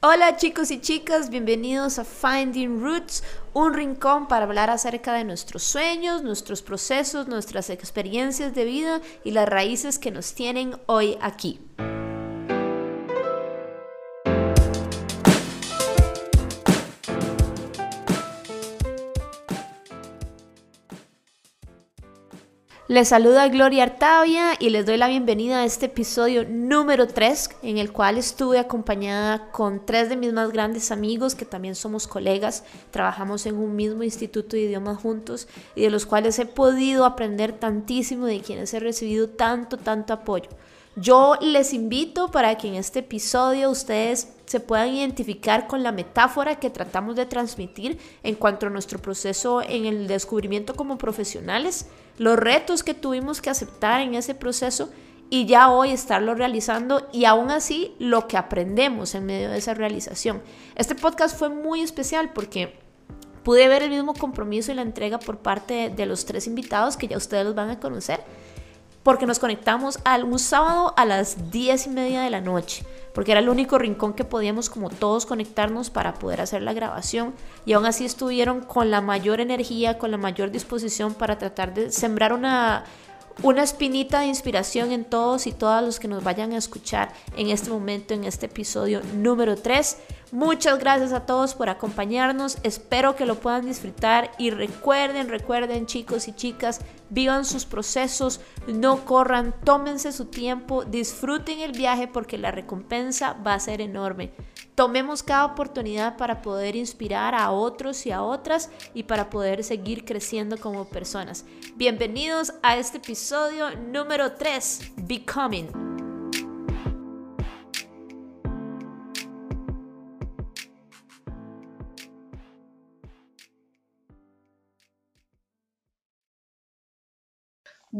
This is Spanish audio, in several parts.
Hola chicos y chicas, bienvenidos a Finding Roots, un rincón para hablar acerca de nuestros sueños, nuestros procesos, nuestras experiencias de vida y las raíces que nos tienen hoy aquí. Les saluda Gloria Artavia y les doy la bienvenida a este episodio número 3 en el cual estuve acompañada con tres de mis más grandes amigos que también somos colegas, trabajamos en un mismo instituto de idiomas juntos y de los cuales he podido aprender tantísimo de quienes he recibido tanto, tanto apoyo. Yo les invito para que en este episodio ustedes se puedan identificar con la metáfora que tratamos de transmitir en cuanto a nuestro proceso en el descubrimiento como profesionales los retos que tuvimos que aceptar en ese proceso y ya hoy estarlo realizando y aún así lo que aprendemos en medio de esa realización. Este podcast fue muy especial porque pude ver el mismo compromiso y la entrega por parte de, los tres invitados que ya ustedes los van a conocer porque nos conectamos al, un sábado a las 10 y media de la noche porque era el único rincón que podíamos como todos conectarnos para poder hacer la grabación y aún así estuvieron con la mayor energía, con la mayor disposición para tratar de sembrar una, una espinita de inspiración en todos y todas los que nos vayan a escuchar en este momento, en este episodio número 3. Muchas gracias a todos por acompañarnos, espero que lo puedan disfrutar y recuerden, recuerden chicos y chicas, vivan sus procesos, no corran, tómense su tiempo, disfruten el viaje porque la recompensa va a ser enorme. Tomemos cada oportunidad para poder inspirar a otros y a otras y para poder seguir creciendo como personas. Bienvenidos a este episodio número 3, Becoming.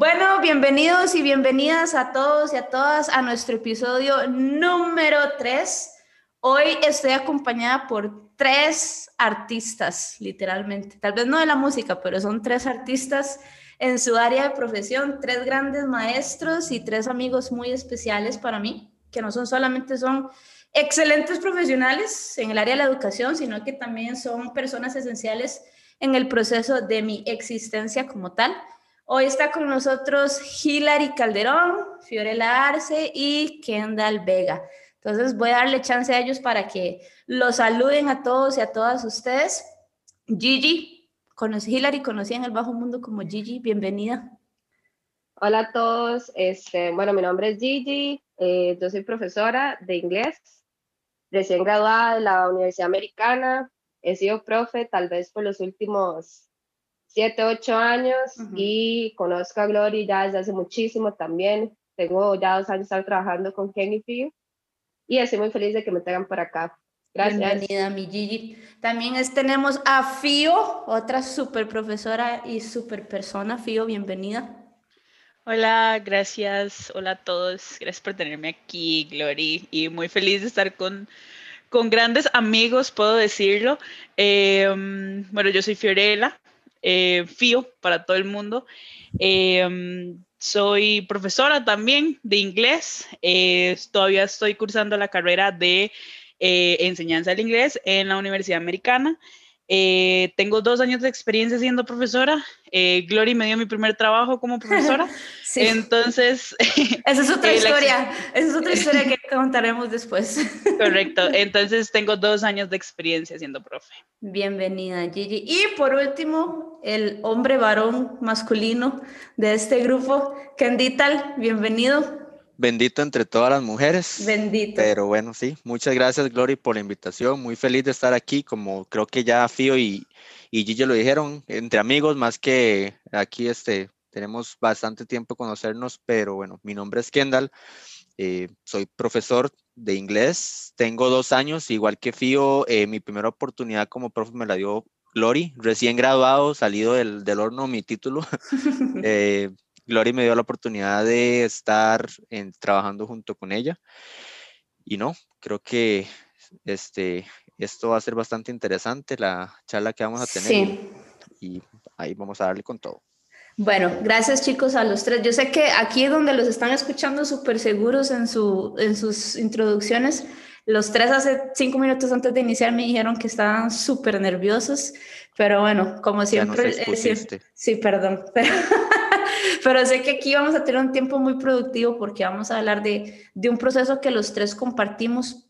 Bueno, bienvenidos y bienvenidas a todos y a todas a nuestro episodio número 3. Hoy estoy acompañada por tres artistas, literalmente. Tal vez no de la música, pero son tres artistas en su área de profesión, tres grandes maestros y tres amigos muy especiales para mí, que no son solamente son excelentes profesionales en el área de la educación, sino que también son personas esenciales en el proceso de mi existencia como tal. Hoy está con nosotros Hilary Calderón, Fiorella Arce y Kendall Vega. Entonces voy a darle chance a ellos para que los saluden a todos y a todas ustedes. Gigi, conocí, Hilary conocí en el bajo mundo como Gigi, bienvenida. Hola a todos, este, bueno, mi nombre es Gigi, eh, yo soy profesora de inglés, recién graduada de la Universidad Americana, he sido profe tal vez por los últimos siete, ocho años y conozco a Glory ya desde hace muchísimo también. Tengo ya dos años estar trabajando con Kenny Fio y estoy muy feliz de que me tengan por acá. Gracias. Bienvenida, mi Gigi. También tenemos a Fio, otra super profesora y super persona. Fio, bienvenida. Hola, gracias. Hola a todos. Gracias por tenerme aquí, Glory. Y muy feliz de estar con, con grandes amigos, puedo decirlo. Em, bueno, yo soy Fiorella, eh, FIO para todo el mundo. Em, soy profesora también de inglés. Eh, todavía estoy cursando la carrera de eh, enseñanza del inglés en la Universidad Americana. Eh, tengo dos años de experiencia siendo profesora. Eh, Glory me dio mi primer trabajo como profesora. sí. Entonces. Esa es otra historia. Esa es otra historia que contaremos después. Correcto. Entonces tengo dos años de experiencia siendo profe. Bienvenida, Gigi. Y por último, el hombre varón masculino de este grupo, Kendital. Bienvenido. Bendito entre todas las mujeres. Bendito. Pero bueno, sí, muchas gracias, Glory, por la invitación. Muy feliz de estar aquí, como creo que ya Fío y, y Gigi lo dijeron, entre amigos, más que aquí este, tenemos bastante tiempo conocernos, pero bueno, mi nombre es Kendall, eh, soy profesor de inglés, tengo dos años, igual que Fío, eh, mi primera oportunidad como profe me la dio Glory, recién graduado, salido del, del horno mi título. eh, Gloria me dio la oportunidad de estar en, trabajando junto con ella. Y no, creo que este, esto va a ser bastante interesante, la charla que vamos a tener. Sí. Y ahí vamos a darle con todo. Bueno, gracias chicos a los tres. Yo sé que aquí es donde los están escuchando súper seguros en, su, en sus introducciones, Los tres hace cinco minutos antes de iniciar me dijeron que estaban súper nerviosos, pero bueno, como siempre... Eh, sí, perdón. Pero, sé que aquí vamos a tener un tiempo muy productivo porque vamos a hablar de, de un proceso que los tres compartimos,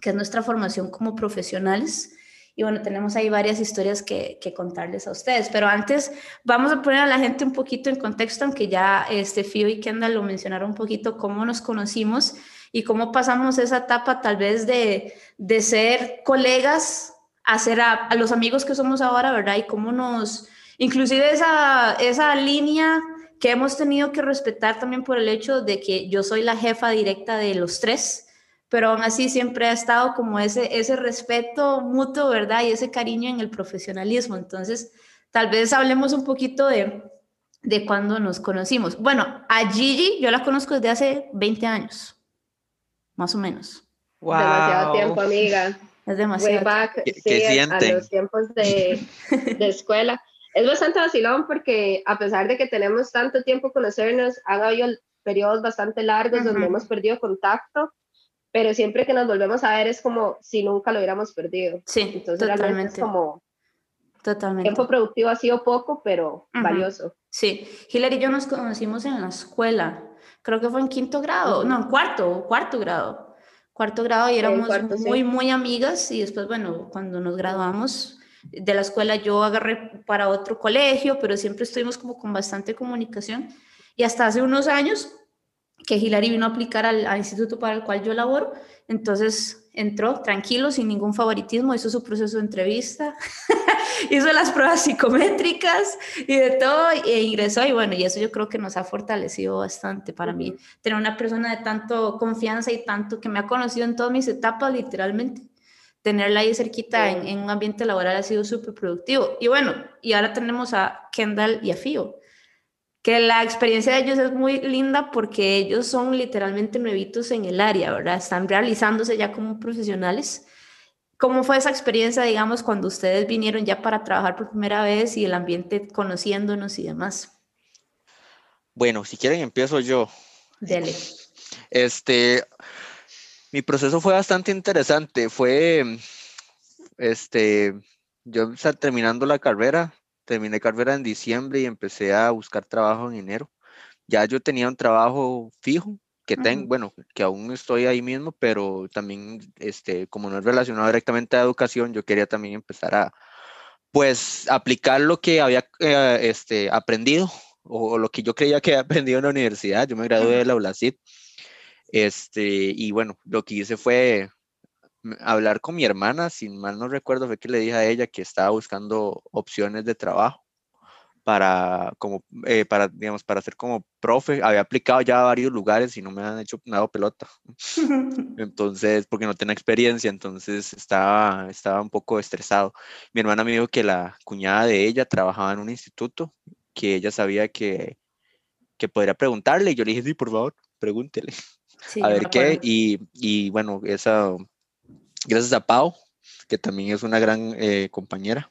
que es nuestra formación como profesionales. Y bueno, tenemos ahí varias historias que, que, contarles a ustedes. Pero antes vamos a poner a la gente un poquito en contexto, aunque ya este Fio y Kendall lo mencionaron un poquito, cómo nos conocimos y cómo pasamos esa etapa tal vez de, de ser colegas a ser a, los amigos que somos ahora, ¿verdad? Y cómo nos, inclusive esa, esa línea que hemos tenido que respetar también por el hecho de que yo soy la jefa directa de los tres pero aún así siempre ha estado como ese, ese respeto mutuo, ¿verdad? Y ese cariño en el profesionalismo. Entonces, tal vez hablemos un poquito de, de cuando nos conocimos. Bueno, a Gigi yo la conozco desde hace 20 años, más o menos. Wow. Demasiado tiempo, amiga. Es demasiado. back, sí, a, los tiempos de, de escuela. Es bastante vacilón porque a pesar de que tenemos tanto tiempo conocernos, han habido periodos bastante largos donde hemos perdido contacto pero siempre que nos volvemos a ver es como si nunca lo hubiéramos perdido. Sí, Entonces totalmente. es como... Totalmente. Tiempo productivo ha sido poco, pero valioso. Sí, Hilary y yo nos conocimos en la escuela, creo que fue en quinto grado, no, en cuarto, cuarto grado, cuarto grado y éramos muy, muy amigas y después, bueno, cuando nos graduamos de la escuela yo agarré para otro colegio, pero siempre estuvimos como con bastante comunicación y hasta hace unos años que Hilary vino a aplicar al, instituto para el cual yo laboro. Entonces entró tranquilo, sin ningún favoritismo, hizo su proceso de entrevista, hizo las pruebas psicométricas y de todo, e ingresó. Y bueno, y eso yo creo que nos ha fortalecido bastante para mí. Tener una persona de tanto confianza y tanto que me ha conocido en todas mis etapas, literalmente. Tenerla ahí cerquita en, en un ambiente laboral ha sido súper productivo. Y bueno, y ahora tenemos a Kendall y a Fio que la experiencia de ellos es muy linda porque ellos son literalmente nuevitos en el área, ¿verdad? Están realizándose ya como profesionales. ¿Cómo fue esa experiencia, digamos, cuando ustedes vinieron ya para trabajar por primera vez y el ambiente conociéndonos y demás? Bueno, si quieren empiezo yo. Dele. Este, mi proceso fue bastante interesante. Fue, este, yo terminando la carrera, terminé carrera en diciembre y empecé a buscar trabajo en enero. Ya yo tenía un trabajo fijo, que tengo, bueno, que aún estoy ahí mismo, pero también, este, como no es relacionado directamente a educación, yo quería también empezar a, pues, aplicar lo que había eh, este, aprendido o, lo que yo creía que había aprendido en la universidad. Yo me gradué de la ULACID. Este, y bueno, lo que hice fue hablar con mi hermana, si mal no recuerdo, fue que le dije a ella que estaba buscando opciones de trabajo para, como, eh, para, digamos, para ser como profe. Había aplicado ya a varios lugares y no me han hecho nada pelota. Entonces, porque no tenía experiencia, entonces estaba, estaba un poco estresado. Mi hermana me dijo que la cuñada de ella trabajaba en un instituto, que ella sabía que, que podría preguntarle. Y yo le dije, sí, por favor, pregúntele. A ver qué. Y, y bueno, esa gracias a Pau, que también es una gran eh, compañera.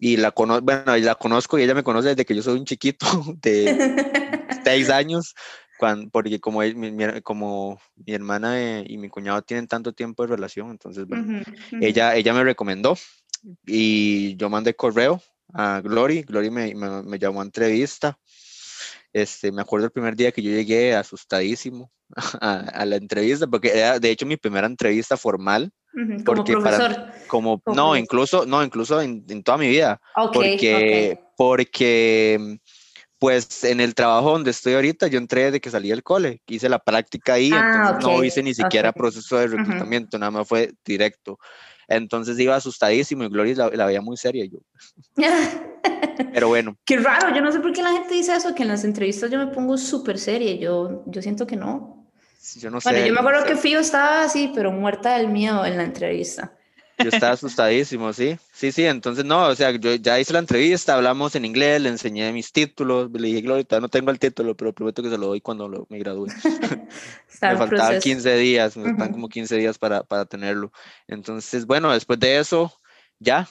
Y la, conozco, bueno, la conozco y ella me conoce desde que yo soy un chiquito de seis años, cuando, porque como, mi, como mi hermana eh, y mi cuñado tienen tanto tiempo de relación, entonces, bueno, ella, ella me recomendó y yo mandé correo a Glory, Glory me, me, me llamó a entrevista. Este, me acuerdo el primer día que yo llegué asustadísimo, a, la entrevista, porque era de hecho mi primera entrevista formal. como porque profesor. Para, como, no, incluso, no, incluso en, toda mi vida. porque, porque, pues en el trabajo donde estoy ahorita, yo entré desde que salí del cole, hice la práctica ahí, ah, entonces no hice ni siquiera proceso de reclutamiento, nada más fue directo. Entonces iba asustadísimo y Gloria la, la veía muy seria yo. Pero bueno. Qué raro, yo no sé por qué la gente dice eso, que en las entrevistas yo me pongo súper seria, yo, yo siento que no. Yo no bueno, yo me acuerdo que Fío estaba así, pero muerta del miedo en la entrevista. Yo estaba asustadísimo, sí. Sí, sí, entonces no, o sea, yo ya hice la entrevista, hablamos en inglés, le enseñé mis títulos, le dije, Gloria, no tengo el título, pero prometo que se lo doy cuando me gradúe. me faltaban 15 días, me faltan como 15 días para, para, tenerlo. Entonces, bueno, después de eso, ya,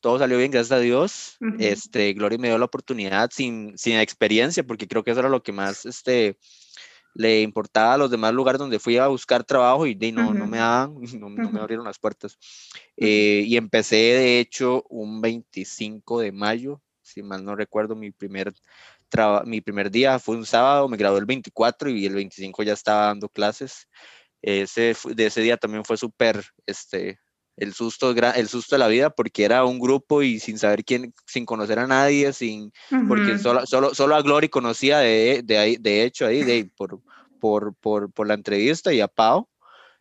todo salió bien, gracias a Dios. este, Gloria me dio la oportunidad sin, sin experiencia, porque creo que eso era lo que más, este, le importaba a los demás lugares donde fui a buscar trabajo y de, no, no me daban, no, me abrieron las puertas. Eh, y empecé, de hecho, un 25 de mayo, si mal no recuerdo, mi primer, mi primer día fue un sábado, me gradué el 24 y el 25 ya estaba dando clases. Ese, de ese día también fue súper, este, el susto, el susto de la vida porque era un grupo y sin saber quién, sin conocer a nadie, sin, porque solo, solo, solo a Glory conocía de, de, ahí, de hecho ahí, de, por, por, por, por la entrevista y a Pau.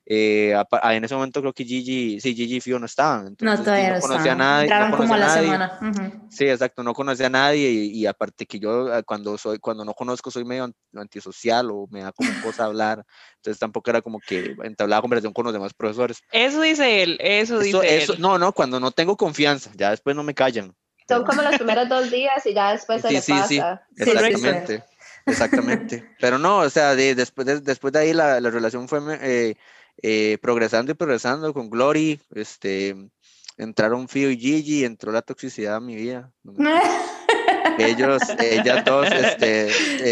Eh, en ese momento creo que Gigi, sí, Gigi y Fio no estaban. no, todavía no conocía a nadie. no como a la semana. Sí, exacto, no conocía a nadie y, aparte que yo ah, cuando soy, cuando no conozco soy medio antisocial o me da como cosa hablar, entonces tampoco era como que entablaba conversación con los demás profesores. Eso dice él, eso, dice él. No, no, cuando no tengo confianza, ya después no me callan. Son como los primeros dos días y ya después se sí, le pasa. Sí, exactamente. Exactamente. Pero no, o sea, después, de, después de ahí la, la relación fue eh, eh, progresando y progresando con Glory. Este, entraron Fio y Gigi, entró la toxicidad a mi vida. Ellos, ellas dos, este.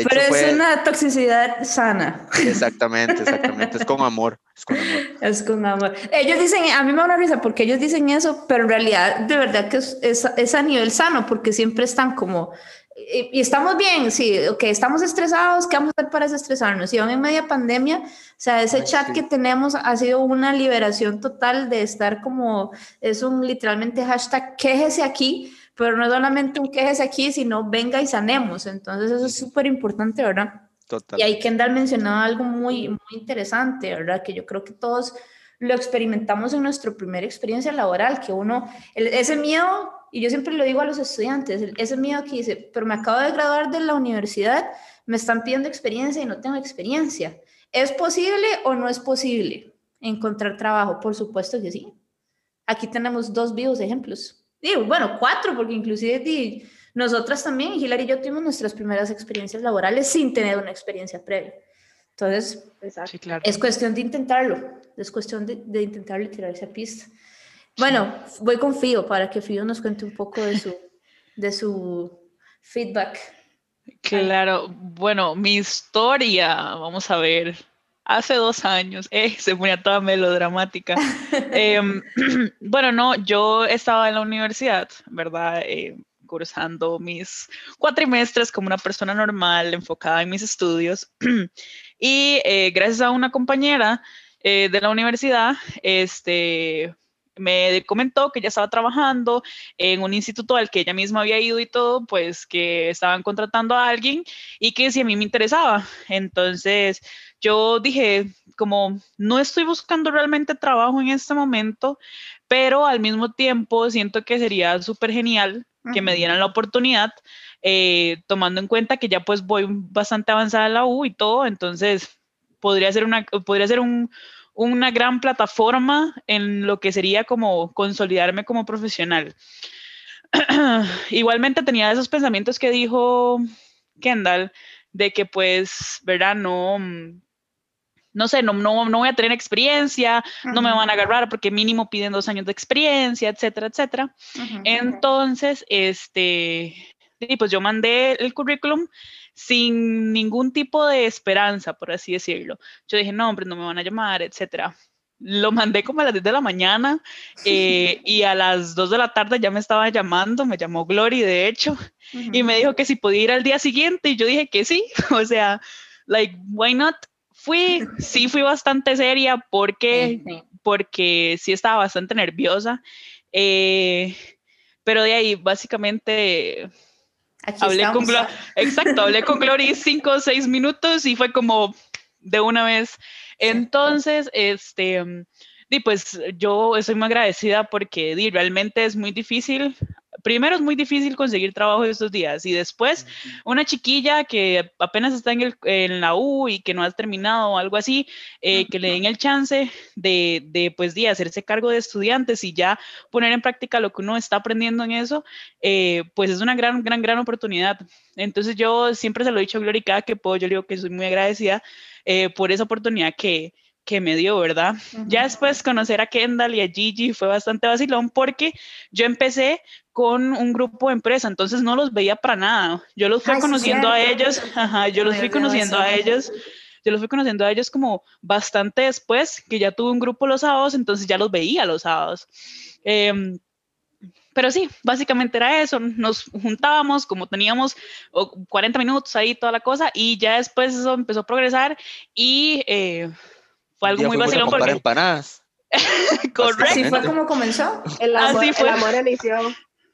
Pero es una toxicidad sana. Exactamente, exactamente. Es con amor. Es con amor. Es con amor. Ellos dicen, a mí me da una risa porque ellos dicen eso, pero en realidad, de verdad que es, es, es a nivel sano, porque siempre están como y, estamos bien, sí, ok, estamos estresados, ¿qué vamos a hacer para desestresarnos? Y aún en media pandemia, o sea, ese chat que tenemos ha sido una liberación total de estar como, es un literalmente hashtag quéjese aquí, pero no solamente un quéjese aquí, sino venga y sanemos. Entonces eso es súper importante, ¿verdad? Total. Y ahí Kendall mencionaba algo muy, muy interesante, ¿verdad? Que yo creo que todos lo experimentamos en nuestra primera experiencia laboral, que uno, ese miedo y yo siempre lo digo a los estudiantes, ese miedo que dice, pero me acabo de graduar de la universidad, me están pidiendo experiencia y no tengo experiencia. ¿Es posible o no es posible encontrar trabajo? Por supuesto que sí. Aquí tenemos dos vivos ejemplos. Digo, bueno, cuatro, porque inclusive nosotras también, Hilary y yo tuvimos nuestras primeras experiencias laborales sin tener una experiencia previa. Entonces, es cuestión de intentarlo, es cuestión de, de intentarlo y tirarse a pista. Bueno, voy con Fío para que Fío nos cuente un poco de su, de su feedback. Claro, bueno, mi historia, vamos a ver, hace dos años, eh, se ponía toda melodramática. Em, bueno, no, yo estaba en la universidad, ¿verdad? Eh, cursando mis cuatrimestres como una persona normal, enfocada en mis estudios. y eh, gracias a una compañera eh, de la universidad, este, me comentó que ya estaba trabajando en un instituto al que ella misma había ido y todo, pues que estaban contratando a alguien y que si a mí me interesaba. Entonces yo dije, como no estoy buscando realmente trabajo en este momento, pero al mismo tiempo siento que sería súper genial que me dieran la oportunidad, eh, tomando en cuenta que ya pues voy bastante avanzada en la U y todo, entonces podría ser, una, podría ser un, una gran plataforma en lo que sería como consolidarme como profesional. Igualmente tenía esos pensamientos que dijo Kendall, de que pues, ¿verdad? No, no sé, no, no, no voy a tener experiencia, no me van a agarrar porque mínimo piden dos años de experiencia, etcétera, etcétera. Entonces, este, y pues yo mandé el currículum sin ningún tipo de esperanza, por así decirlo. Yo dije, no, hombre, no me van a llamar, etcétera. Lo mandé como a las 10 de la mañana eh, y a las 2 de la tarde ya me estaba llamando, me llamó Glory de hecho, y me dijo que si podía ir al día siguiente y yo dije que sí, o sea, like, why not? Fui, sí fui bastante seria porque, porque sí estaba bastante nerviosa, eh, pero de ahí básicamente hablé con Exacto, hablé con Glory cinco o seis minutos y fue como de una vez. Entonces, este, y pues yo estoy muy agradecida porque di, realmente es muy difícil primero es muy difícil conseguir trabajo estos días y después una chiquilla que apenas está en, el, en la U y que no ha terminado o algo así, eh, que le den el chance de, de, pues, de hacerse cargo de estudiantes y ya poner en práctica lo que uno está aprendiendo en eso, eh, pues es una gran, gran, gran oportunidad. Entonces yo siempre se lo he dicho a Gloria cada que puedo, yo digo que soy muy agradecida eh, por esa oportunidad que, que me dio, ¿verdad? Ya después conocer a Kendall y a Gigi fue bastante vacilón porque yo empecé con un grupo de empresa, entonces no los veía para nada. Yo los fui conociendo a ellos, ajá, yo los fui conociendo a ellos yo los fui conociendo a ellos como bastante después, que ya tuve un grupo los sábados, entonces ya los veía los sábados. Em, pero sí, básicamente era eso, nos juntábamos, como teníamos 40 minutos ahí, toda la cosa, y ya después eso empezó a progresar y eh, fue algo muy vacilón. Porque... empanadas. Correcto. Así fue como comenzó. El amor, Así fue. El amor inició.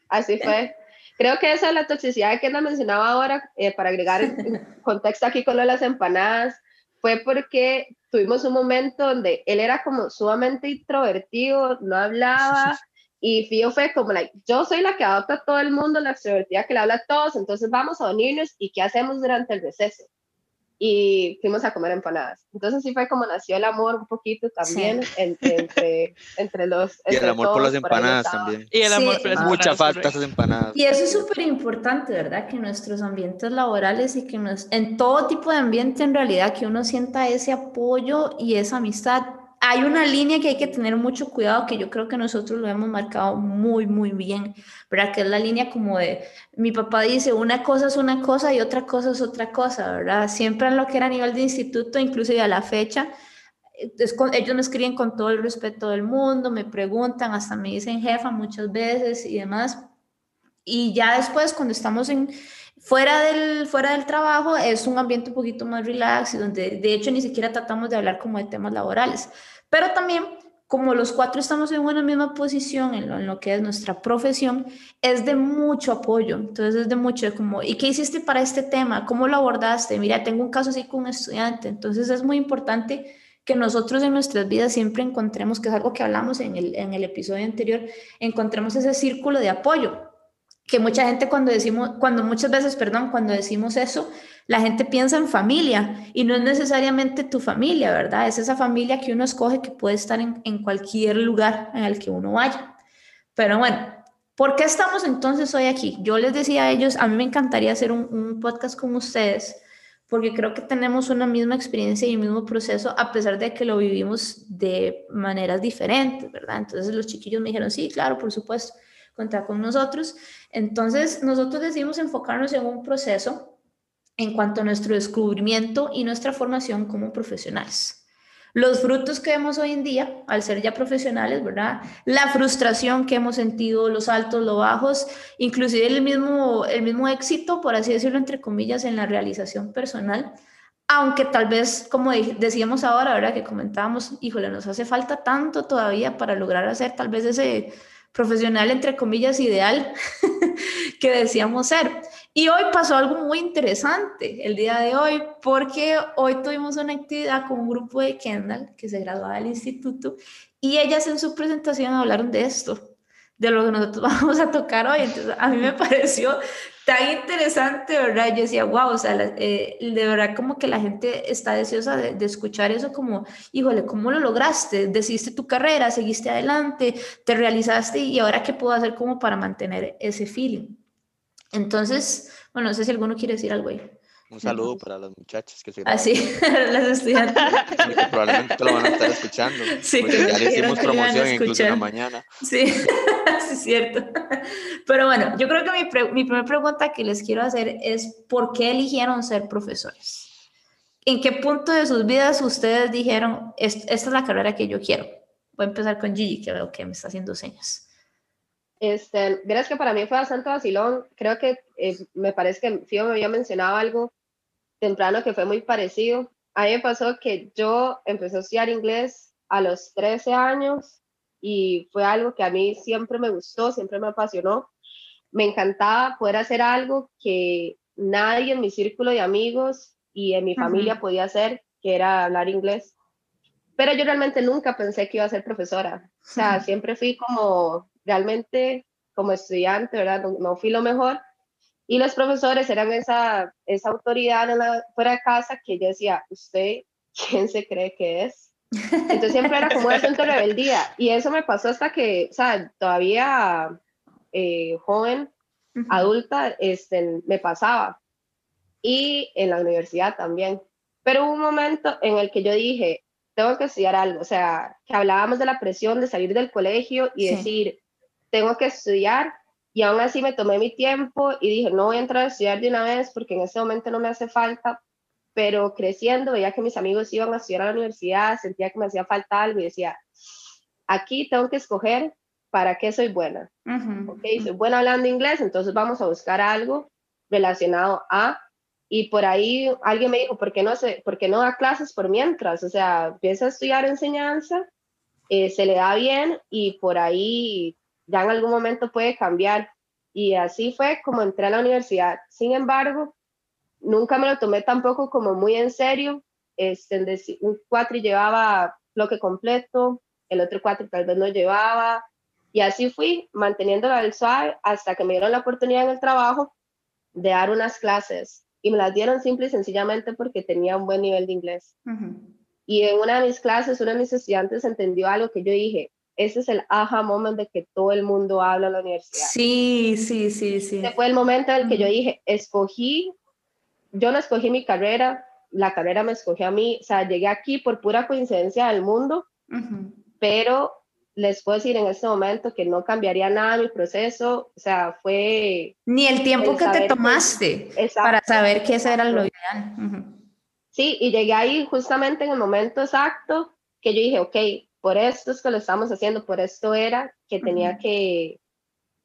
Así fue. Creo que esa es la toxicidad que nos mencionaba ahora, eh, para agregar contexto aquí con lo de las empanadas, fue porque tuvimos un momento donde él era como sumamente introvertido, no hablaba, y Fío fue como, like, yo soy la que adopta a todo el mundo, la extrovertida que le habla a todos, entonces vamos a unirnos y ¿qué hacemos durante el receso? Y fuimos a comer empanadas. Entonces sí fue como nació el amor un poquito también entre, entre, los... y el amor por las empanadas también. Y el amor por las Mucha falta esas empanadas. Y eso es súper importante, ¿verdad? Que nuestros ambientes laborales y que nos, en todo tipo de ambiente en realidad que uno sienta ese apoyo y esa amistad hay una línea que hay que tener mucho cuidado, que yo creo que nosotros lo hemos marcado muy, muy bien, ¿verdad? Que es la línea como de, mi papá dice, una cosa es una cosa y otra cosa es otra cosa, ¿verdad? Siempre en lo que era a nivel de instituto, inclusive a la fecha, ellos me escriben con todo el respeto del mundo, me preguntan, hasta me dicen jefa muchas veces y demás. Y ya después, cuando estamos en, fuera, del, fuera del trabajo, es un ambiente un poquito más relax y donde de hecho ni siquiera tratamos de hablar como de temas laborales. Pero también, como los cuatro estamos en una misma posición en lo, que es nuestra profesión, es de mucho apoyo. Entonces es de mucho, como, ¿y qué hiciste para este tema? ¿Cómo lo abordaste? Mira, tengo un caso así con un estudiante. Entonces es muy importante que nosotros en nuestras vidas siempre encontremos, que es algo que hablamos en el, en el episodio anterior, encontremos ese círculo de apoyo que mucha gente cuando decimos, cuando muchas veces, perdón, cuando decimos eso, la gente piensa en familia y no es necesariamente tu familia, ¿verdad? Es esa familia que uno escoge que puede estar en, en cualquier lugar en el que uno vaya. Pero bueno, ¿por qué estamos entonces hoy aquí? Yo les decía a ellos, a mí me encantaría hacer un, un podcast con ustedes porque creo que tenemos una misma experiencia y el mismo proceso, a pesar de que lo vivimos de maneras diferentes, ¿verdad? Entonces los chiquillos me dijeron, sí, claro, por supuesto contar con nosotros. Entonces, nosotros decidimos enfocarnos en un proceso en cuanto a nuestro descubrimiento y nuestra formación como profesionales. Los frutos que vemos hoy en día, al ser ya profesionales, ¿verdad? La frustración que hemos sentido, los altos, los bajos, inclusive el mismo, el mismo éxito, por así decirlo, entre comillas, en la realización personal, aunque tal vez, como decíamos ahora, ¿verdad? Que comentábamos, híjole, nos hace falta tanto todavía para lograr hacer tal vez ese profesional, entre comillas, ideal que decíamos ser. Y hoy pasó algo muy interesante el día de hoy, porque hoy tuvimos una actividad con un grupo de Kendall que se graduaba del instituto y ellas en su presentación hablaron de esto, de lo que nosotros vamos a tocar hoy. Entonces, a mí me pareció tan interesante, ¿verdad? Yo decía, wow, o sea, eh, de verdad como que la gente está deseosa de, escuchar eso como, híjole, ¿cómo lo lograste? Decidiste tu carrera, seguiste adelante, te realizaste y ahora qué puedo hacer como para mantener ese feeling. Entonces, bueno, no sé si alguno quiere decir algo ahí. Un saludo para las muchachas que se Ah, sí, las estudiantes. que probablemente lo van a estar escuchando. Sí, porque ya le hicimos promoción incluso en la mañana. Sí, sí, es cierto. Pero bueno, yo creo que mi, mi primera pregunta que les quiero hacer es, ¿por qué eligieron ser profesores? ¿En qué punto de sus vidas ustedes dijeron, esta es la carrera que yo quiero? Voy a empezar con Gigi, que veo que me está haciendo señas. Este, verás que para mí fue bastante vacilón. Creo que eh, me parece que Fío me había mencionado algo temprano que fue muy parecido. A mí me pasó que yo empecé a estudiar inglés a los 13 años y fue algo que a mí siempre me gustó, siempre me apasionó. Me encantaba poder hacer algo que nadie en mi círculo de amigos y en mi familia podía hacer, que era hablar inglés. Pero yo realmente nunca pensé que iba a ser profesora. O sea, siempre fui como realmente como estudiante, ¿verdad? No, no fui lo mejor, y los profesores eran esa, esa autoridad en la, fuera de casa que yo decía, ¿usted quién se cree que es? Entonces siempre era como un asunto de rebeldía. Y eso me pasó hasta que, o sea, todavía eh, joven, adulta, este, me pasaba. Y en la universidad también. Pero hubo un momento en el que yo dije, tengo que estudiar algo. O sea, que hablábamos de la presión de salir del colegio y decir, tengo que estudiar y aún así me tomé mi tiempo y dije, no voy a entrar a estudiar de una vez porque en ese momento no me hace falta, pero creciendo veía que mis amigos iban a estudiar a la universidad, sentía que me hacía falta algo y decía, aquí tengo que escoger para qué soy buena. Ok, soy buena hablando inglés, entonces vamos a buscar algo relacionado a, y por ahí alguien me dijo, ¿por qué no, se, por qué no da clases por mientras? O sea, empieza a estudiar enseñanza, eh, se le da bien y por ahí ya en algún momento puede cambiar. Y así fue como entré a la universidad. Sin embargo, nunca me lo tomé tampoco como muy en serio. Este, un cuatri llevaba bloque completo, el otro cuatri tal vez no llevaba. Y así fui, manteniéndolo al suave hasta que me dieron la oportunidad en el trabajo de dar unas clases. Y me las dieron simple y sencillamente porque tenía un buen nivel de inglés. Y en una de mis clases, uno de mis estudiantes entendió algo que yo dije, ese es el aha moment de que todo el mundo habla en la universidad. Sí, sí, sí, sí. Ese fue el momento en el que yo dije, escogí yo no escogí mi carrera, la carrera me escogió a mí, o sea, llegué aquí por pura coincidencia del mundo, pero les puedo decir en este momento que no cambiaría nada mi proceso, o sea, fue... Ni el tiempo que te tomaste para saber que ese era lo ideal. Sí, y llegué ahí justamente en el momento exacto que yo dije, ok, por esto es que lo estamos haciendo, por esto era que tenía que,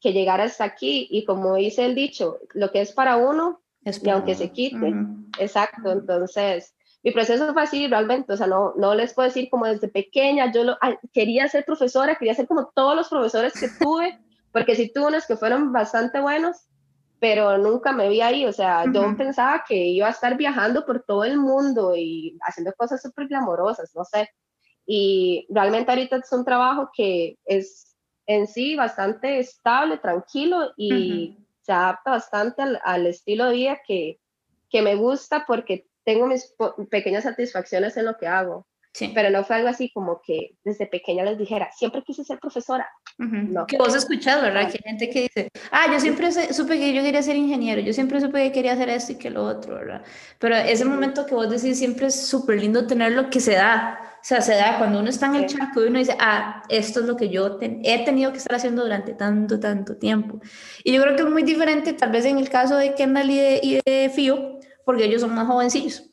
que llegar hasta aquí, y como dice el dicho, lo que es para uno, y aunque se quite. Exacto, entonces mi proceso fue así realmente, o sea, no, no les puedo decir como desde pequeña, yo lo, quería ser profesora, quería ser como todos los profesores que tuve, porque sí tuve unos que fueron bastante buenos, pero nunca me vi ahí, o sea, yo pensaba que iba a estar viajando por todo el mundo y haciendo cosas súper glamorosas, no sé, y realmente ahorita es un trabajo que es en sí bastante estable, tranquilo y se adapta bastante al, estilo de vida que, que, me gusta porque tengo mis pequeñas satisfacciones en lo que hago. Pero no fue algo así como que desde pequeña les dijera, siempre quise ser profesora. no. Que vos escuchás, ¿verdad? Que hay gente que dice, ah, yo siempre supe que yo quería ser ingeniero, yo siempre supe que quería hacer esto y que lo otro, ¿verdad? Pero ese momento que vos decís siempre es súper lindo tener lo que se da. O sea, se da cuando uno está en el charco y uno dice, ah, esto es lo que yo he tenido que estar haciendo durante tanto, tanto tiempo. Y yo creo que es muy diferente, tal vez en el caso de Kendall y de, y de Fío, porque ellos son más jovencillos.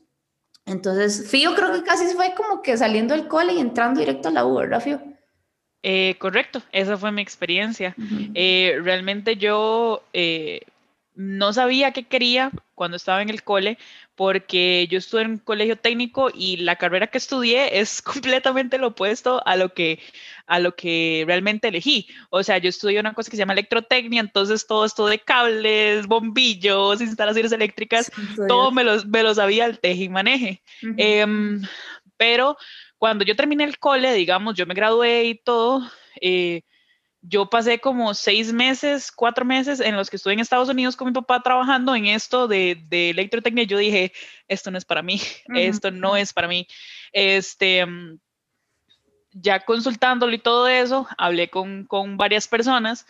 Entonces, Fío creo que casi fue como que saliendo del cole y entrando directo a la U, ¿verdad, Fío? Eh, correcto, esa fue mi experiencia. Eh, realmente yo eh, no sabía qué quería cuando estaba en el cole, porque yo estuve en un colegio técnico y la carrera que estudié es completamente lo opuesto a lo que, a lo que realmente elegí. O sea, yo estudié una cosa que se llama electrotecnia, entonces todo esto de cables, bombillos, instalaciones eléctricas, todo me lo, me lo sabía al teje y maneje. Em, pero cuando yo terminé el cole, digamos, yo me gradué y todo, eh, yo pasé como seis meses, cuatro meses en los que estuve en Estados Unidos con mi papá trabajando en esto de, de electrotecnia. Yo dije, esto no es para mí, esto no es para mí. Este, mm, ya consultándolo y todo eso, hablé con, con varias personas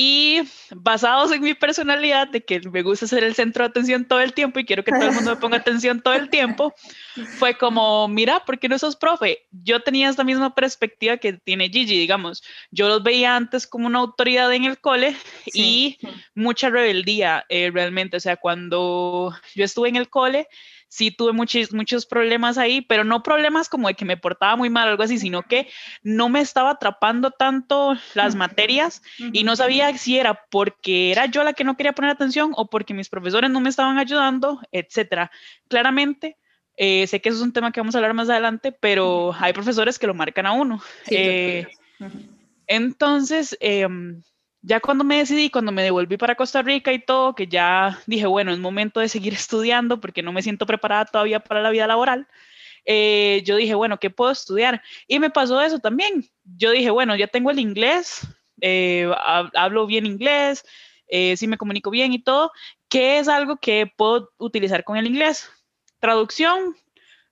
y basados en mi personalidad de que me gusta ser el centro de atención todo el tiempo y quiero que todo el mundo me ponga atención todo el tiempo, fue como, mira, ¿por qué no sos profe? Yo tenía esta misma perspectiva que tiene Gigi, digamos. Yo los veía antes como una autoridad en el cole y mucha rebeldía eh, realmente. O sea, cuando yo estuve en el cole, sí tuve muchos, muchos problemas ahí, pero no problemas como de que me portaba muy mal o algo así, sino que no me estaba atrapando tanto las materias y no sabía si era porque era yo la que no quería poner atención o porque mis profesores no me estaban ayudando, etcétera. Claramente, eh, sé que eso es un tema que vamos a hablar más adelante, pero hay profesores que lo marcan a uno. Eh, entonces, em, ya cuando me decidí, cuando me devolví para Costa Rica y todo, que ya dije, bueno, es momento de seguir estudiando porque no me siento preparada todavía para la vida laboral, eh, yo dije, bueno, ¿qué puedo estudiar? Y me pasó eso también. Yo dije, bueno, ya tengo el inglés, eh, hablo bien inglés, eh, sí me comunico bien y todo, ¿qué es algo que puedo utilizar con el inglés? Traducción,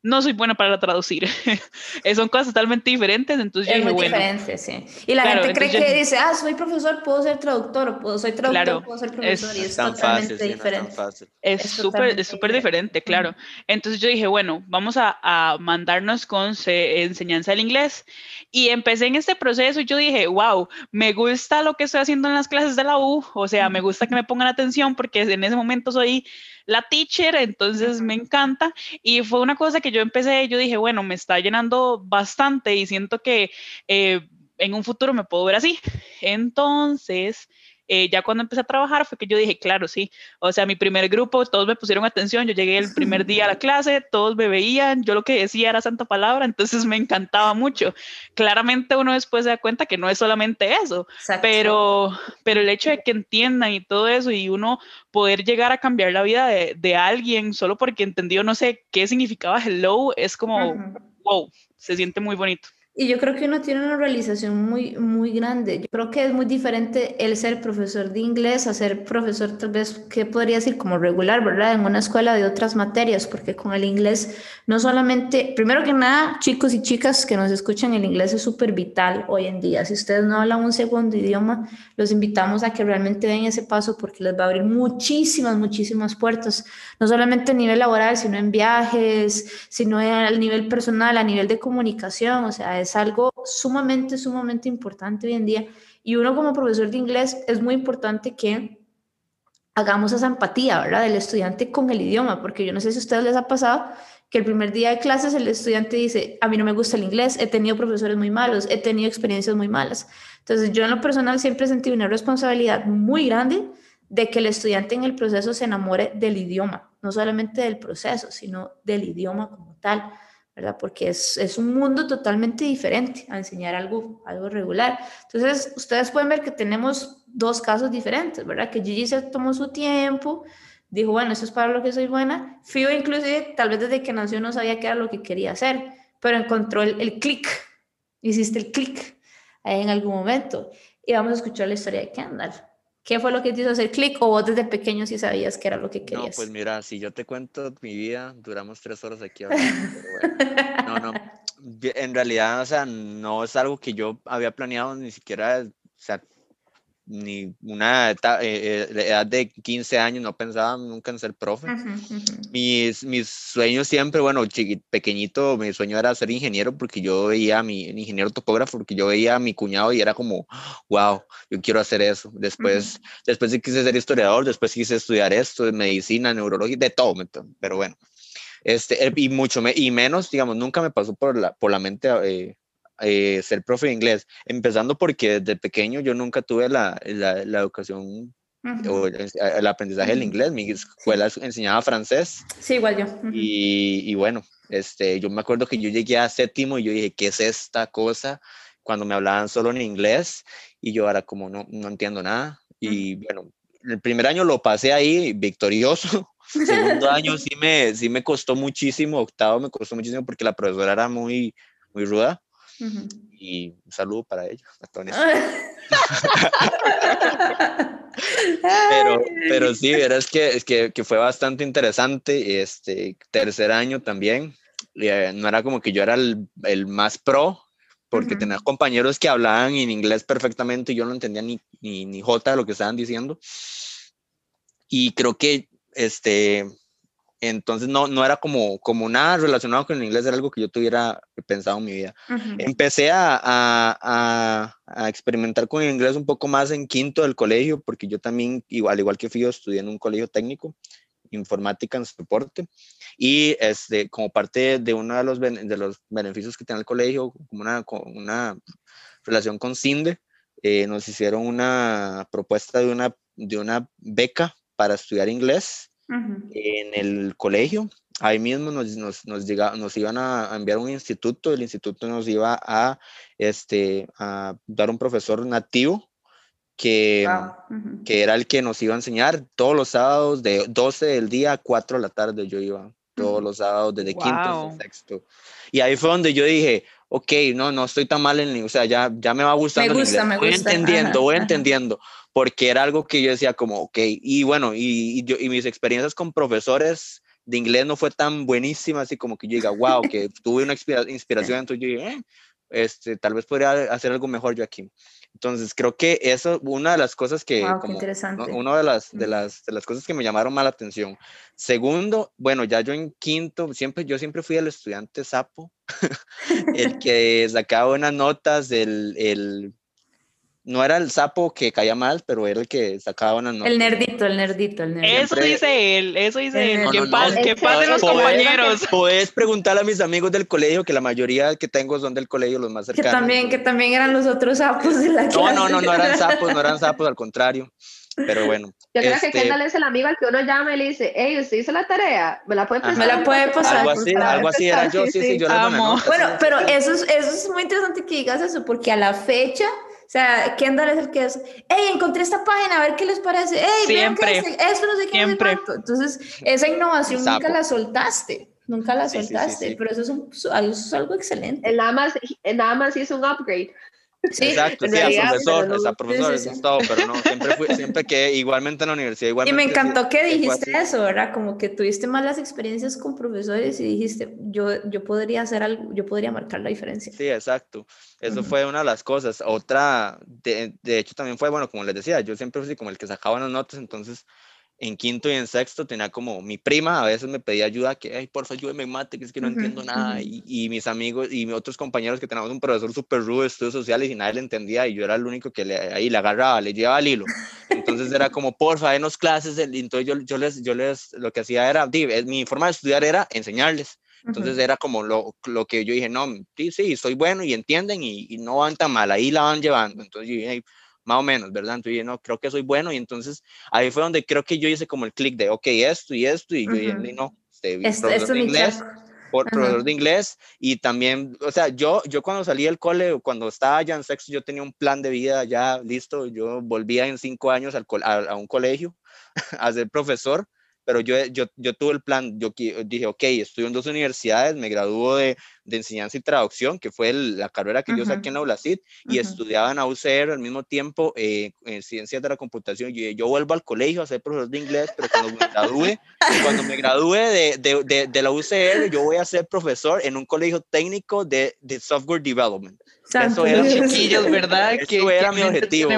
no soy buena para traducir. Son cosas totalmente diferentes, entonces es yo muy diferente, sí. Y la gente cree que dice, ah, soy profesor, puedo ser traductor, o puedo, soy traductor, puedo ser profesor, es, y es totalmente diferente. es súper es súper diferente, claro. Entonces yo dije, bueno, vamos a, a mandarnos con enseñanza del inglés. Y empecé en este proceso y yo dije, wow, me gusta lo que estoy haciendo en las clases de la U, o sea, me gusta que me pongan atención porque en ese momento soy la teacher, entonces me encanta. Y fue una cosa que yo empecé, yo dije, bueno, me está llenando bastante y siento que eh, en un futuro me puedo ver así. Entonces, eh, ya cuando empecé a trabajar fue que yo dije, claro, sí, o sea, mi primer grupo, todos me pusieron atención, yo llegué el primer día a la clase, todos me veían, yo lo que decía era santa palabra, entonces me encantaba mucho. Claramente uno después se da cuenta que no es solamente eso, pero, pero el hecho de que entiendan y todo eso y uno poder llegar a cambiar la vida de, de alguien solo porque entendió, no sé, qué significaba hello, es como, wow, se siente muy bonito. Y yo creo que uno tiene una realización muy, muy grande. Yo creo que es muy diferente el ser profesor de inglés a ser profesor tal vez, que podría decir como regular, ¿verdad? En una escuela de otras materias, porque con el inglés no solamente, primero que nada, chicos y chicas que nos escuchan, el inglés es súper vital hoy en día. Si ustedes no hablan un segundo idioma, los invitamos a que realmente den ese paso porque les va a abrir muchísimas, muchísimas puertas, no solamente a nivel laboral, sino en viajes, sino a nivel personal, a nivel de comunicación, o sea, es algo sumamente, sumamente importante hoy en día. Y uno como profesor de inglés es muy importante que hagamos esa empatía, ¿verdad? Del estudiante con el idioma, porque yo no sé si a ustedes les ha pasado que el primer día de clases el estudiante dice, a mí no me gusta el inglés, he tenido profesores muy malos, he tenido experiencias muy malas. Entonces yo en lo personal siempre he sentido una responsabilidad muy grande de que el estudiante en el proceso se enamore del idioma, no solamente del proceso, sino del idioma como tal. ¿Verdad? Porque es, es, un mundo totalmente diferente a enseñar algo, algo regular. Entonces, ustedes pueden ver que tenemos dos casos diferentes, ¿verdad? Que Gigi se tomó su tiempo, dijo, bueno, eso es para lo que soy buena. Fio inclusive, tal vez desde que nació no sabía qué era lo que quería hacer, pero encontró el, el clic, hiciste el clic ahí en algún momento. Y vamos a escuchar la historia de Kendall. ¿Qué fue lo que te hizo hacer clic o vos desde pequeño sí sabías que era lo que querías? No, pues mira, si yo te cuento mi vida, duramos tres horas aquí hablando, pero bueno. No, no, en realidad, o sea, no es algo que yo había planeado ni siquiera, o sea, ni una eh, eh, edad de 15 años, no pensaba nunca en ser profe. Mis, mis sueños siempre, bueno, pequeñito, mi sueño era ser ingeniero porque yo veía a mi ingeniero topógrafo, porque yo veía a mi cuñado y era como, wow, yo quiero hacer eso. Después, después sí quise ser historiador, después quise estudiar esto, medicina, neurología, de todo, pero bueno. Este, y mucho y menos, digamos, nunca me pasó por la, por la mente eh, eh, ser profe de inglés, empezando porque desde pequeño yo nunca tuve la, la, educación o el, aprendizaje del inglés, mi escuela enseñaba francés. Sí, igual yo. y, y, bueno, este, yo me acuerdo que yo llegué a séptimo y yo dije, ¿qué es esta cosa? Cuando me hablaban solo en inglés y yo era como, no, no entiendo nada. Y bueno, el primer año lo pasé ahí victorioso. Segundo año sí me, sí me costó muchísimo, octavo me costó muchísimo porque la profesora era muy, muy ruda. Y un saludo para ellos, pero, pero sí, verás que, es que, que, fue bastante interesante. Este tercer año también, eh, no era como que yo era el, el más pro, porque tenía compañeros que hablaban en inglés perfectamente y yo no entendía ni, ni, ni jota de lo que estaban diciendo. Y creo que este, entonces no, no era como, como nada relacionado con el inglés, era algo que yo tuviera pensado en mi vida. Empecé a, a, a, experimentar con el inglés un poco más en quinto del colegio, porque yo también, igual, igual que Fío, estudié en un colegio técnico, informática en soporte, y este, como parte de uno de los, de los beneficios que tiene el colegio, como una, una relación con CINDE, eh, nos hicieron una propuesta de una, de una beca para estudiar inglés en el colegio. Ahí mismo nos, nos, nos, nos iban a, enviar un instituto, el instituto nos iba a, este, a dar un profesor nativo que, que era el que nos iba a enseñar todos los sábados de 12 del día a 4 de la tarde yo iba todos los sábados desde quinto hasta sexto. Y ahí fue donde yo dije, ok, no, no estoy tan mal en o sea, ya, ya me va gustando. Me gusta, me voy entendiendo, voy entendiendo, porque era algo que yo decía como, ok, y bueno, y, yo, y mis experiencias con profesores de inglés no fue tan buenísima, así como que yo diga, wow, que tuve una inspiración, entonces yo dije, eh, este, tal vez podría hacer algo mejor yo aquí. Entonces, creo que eso, una de las cosas que, como, una de las, de, las, de las cosas que me llamaron más la atención. Segundo, bueno, ya yo en quinto, siempre, yo siempre fui el estudiante sapo, el que sacaba buenas notas, el, el no era el sapo que caía mal, pero era el que sacaba una nota. El nerdito, el nerdito, el nerdito. Eso dice él, eso dice él. ¿Qué, pasa, ¿qué los compañeros? Puedes preguntar a mis amigos del colegio, que la mayoría que tengo son del colegio, los más cercanos. Que también, que también eran los otros sapos de la clase. No, no, no, no eran sapos, no eran sapos, al contrario. Pero bueno. Yo creo que este Kendall es el amigo al que uno llama y le dice, hey, ¿usted hizo la tarea? ¿Me la puede pasar? Me la puede pasar. Algo así, algo así era yo, sí, sí, yo le Bueno, pero eso es, eso es muy interesante que digas eso, porque a la fecha o sea, Kendall es el que es, hey, encontré esta página, a ver qué les parece. Hey, Siempre. esto no sé qué. Siempre. Entonces, esa innovación nunca la soltaste. Nunca la soltaste, pero eso es, un, eso es, algo excelente. nada más, nada más hizo un upgrade. Sí, Exacto, sí, a profesor, no, a profesor, eso es todo, pero no, siempre, fui, siempre que igualmente en la universidad. Igualmente, y me encantó que dijiste eso, ¿verdad? Como que tuviste malas experiencias con profesores y dijiste, yo, yo podría hacer algo, yo podría marcar la diferencia. Sí, exacto. Eso fue una de las cosas. Otra, de, de, hecho, también fue, bueno, como les decía, yo siempre fui como el que sacaba las notas, entonces en quinto y en sexto tenía como mi prima, a veces me pedía ayuda, que, ay, porfa, ayúdeme en mate, que es que no entiendo nada, y, y, mis amigos y mis otros compañeros que teníamos un profesor súper rudo de estudios sociales y nadie le entendía, y yo era el único que le, ahí le agarraba, le llevaba el hilo. Entonces era como, porfa, denos clases, entonces yo, yo, les, yo les, lo que hacía era, mi forma de estudiar era enseñarles. Entonces era como lo, lo, que yo dije, no, sí, sí, soy bueno y entienden y, y no van tan mal, ahí la van llevando. Entonces yo dije, más o menos, ¿verdad? Entonces, no, creo que soy bueno y entonces ahí fue donde creo que yo hice como el clic de, ok, esto y esto, y yo dije, no, este, profesor de inglés, por profesor de inglés, y también, o sea, yo, yo cuando salí del cole, cuando estaba ya en sexto, yo tenía un plan de vida ya listo, yo volvía en cinco años al, a, a un colegio a ser profesor, pero yo, yo, yo tuve el plan, yo dije, ok, estudio en dos universidades, me graduó de, de enseñanza y traducción, que fue la carrera que yo saqué en la ULACID, y estudiaba en UCR al mismo tiempo eh, en ciencias de la computación. Yo, yo vuelvo al colegio a ser profesor de inglés, pero cuando me gradúe, cuando me gradúe de, de, de, la UCR, yo voy a ser profesor en un colegio técnico de, de software development. eso era, chiquillos, ¿verdad? Eso que, era mi objetivo.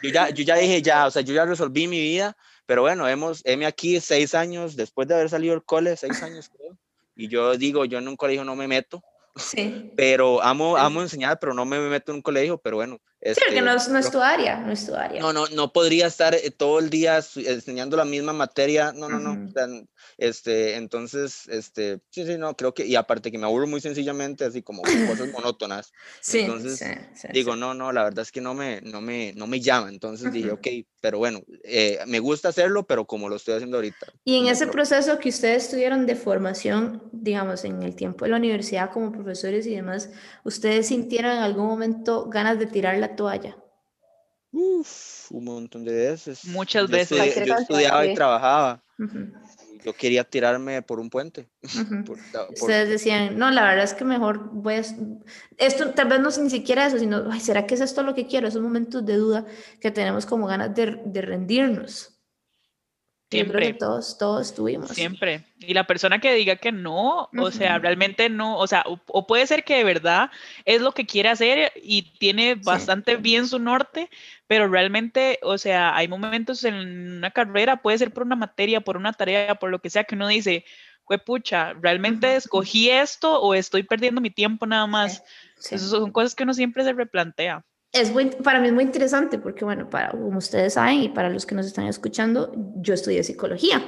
Yo ya, yo ya dije, ya, o sea, yo ya resolví mi vida pero bueno, hemos, heme aquí seis años después de haber salido del cole, seis años creo. Y yo digo, yo en un colegio no me meto. Sí. Pero amo, amo enseñar, pero no me meto en un colegio, pero bueno. Sí, porque este, no es, no es, tu área, no es tu área. No, no, no podría estar eh, todo el día enseñando la misma materia, no, no, no. Este, entonces, este, sí, sí, no, creo que, y aparte que me aburro muy sencillamente, así como cosas monótonas. Sí, entonces, digo, no, no, la verdad es que no me, no me, no me llama. Entonces dije, ok, pero bueno, eh, me gusta hacerlo, pero como lo estoy haciendo ahorita. Y en ese proceso que ustedes tuvieron de formación, digamos, en el tiempo de la universidad como profesores y demás, ¿ustedes sintieron en algún momento ganas de tirar la toalla? Uf, un montón de veces. Muchas veces. yo estudiaba y trabajaba yo quería tirarme por un puente. Ustedes decían, no, la verdad es que mejor voy a... Esto tal vez no es ni siquiera eso, sino, Ay, ¿será que es esto lo que quiero? Esos momentos de duda que tenemos como ganas de, de rendirnos. Siempre. todos, todos tuvimos. Siempre. Y la persona que diga que no, o sea, realmente no, o sea, o, puede ser que de verdad es lo que quiere hacer y tiene bastante bien su norte, pero realmente, o sea, hay momentos en una carrera, puede ser por una materia, por una tarea, por lo que sea, que uno dice, fue pucha, ¿realmente escogí esto o estoy perdiendo mi tiempo nada más? Esas son cosas que uno siempre se replantea es para mí es muy interesante porque, bueno, para, como ustedes saben y para los que nos están escuchando, yo estudié psicología,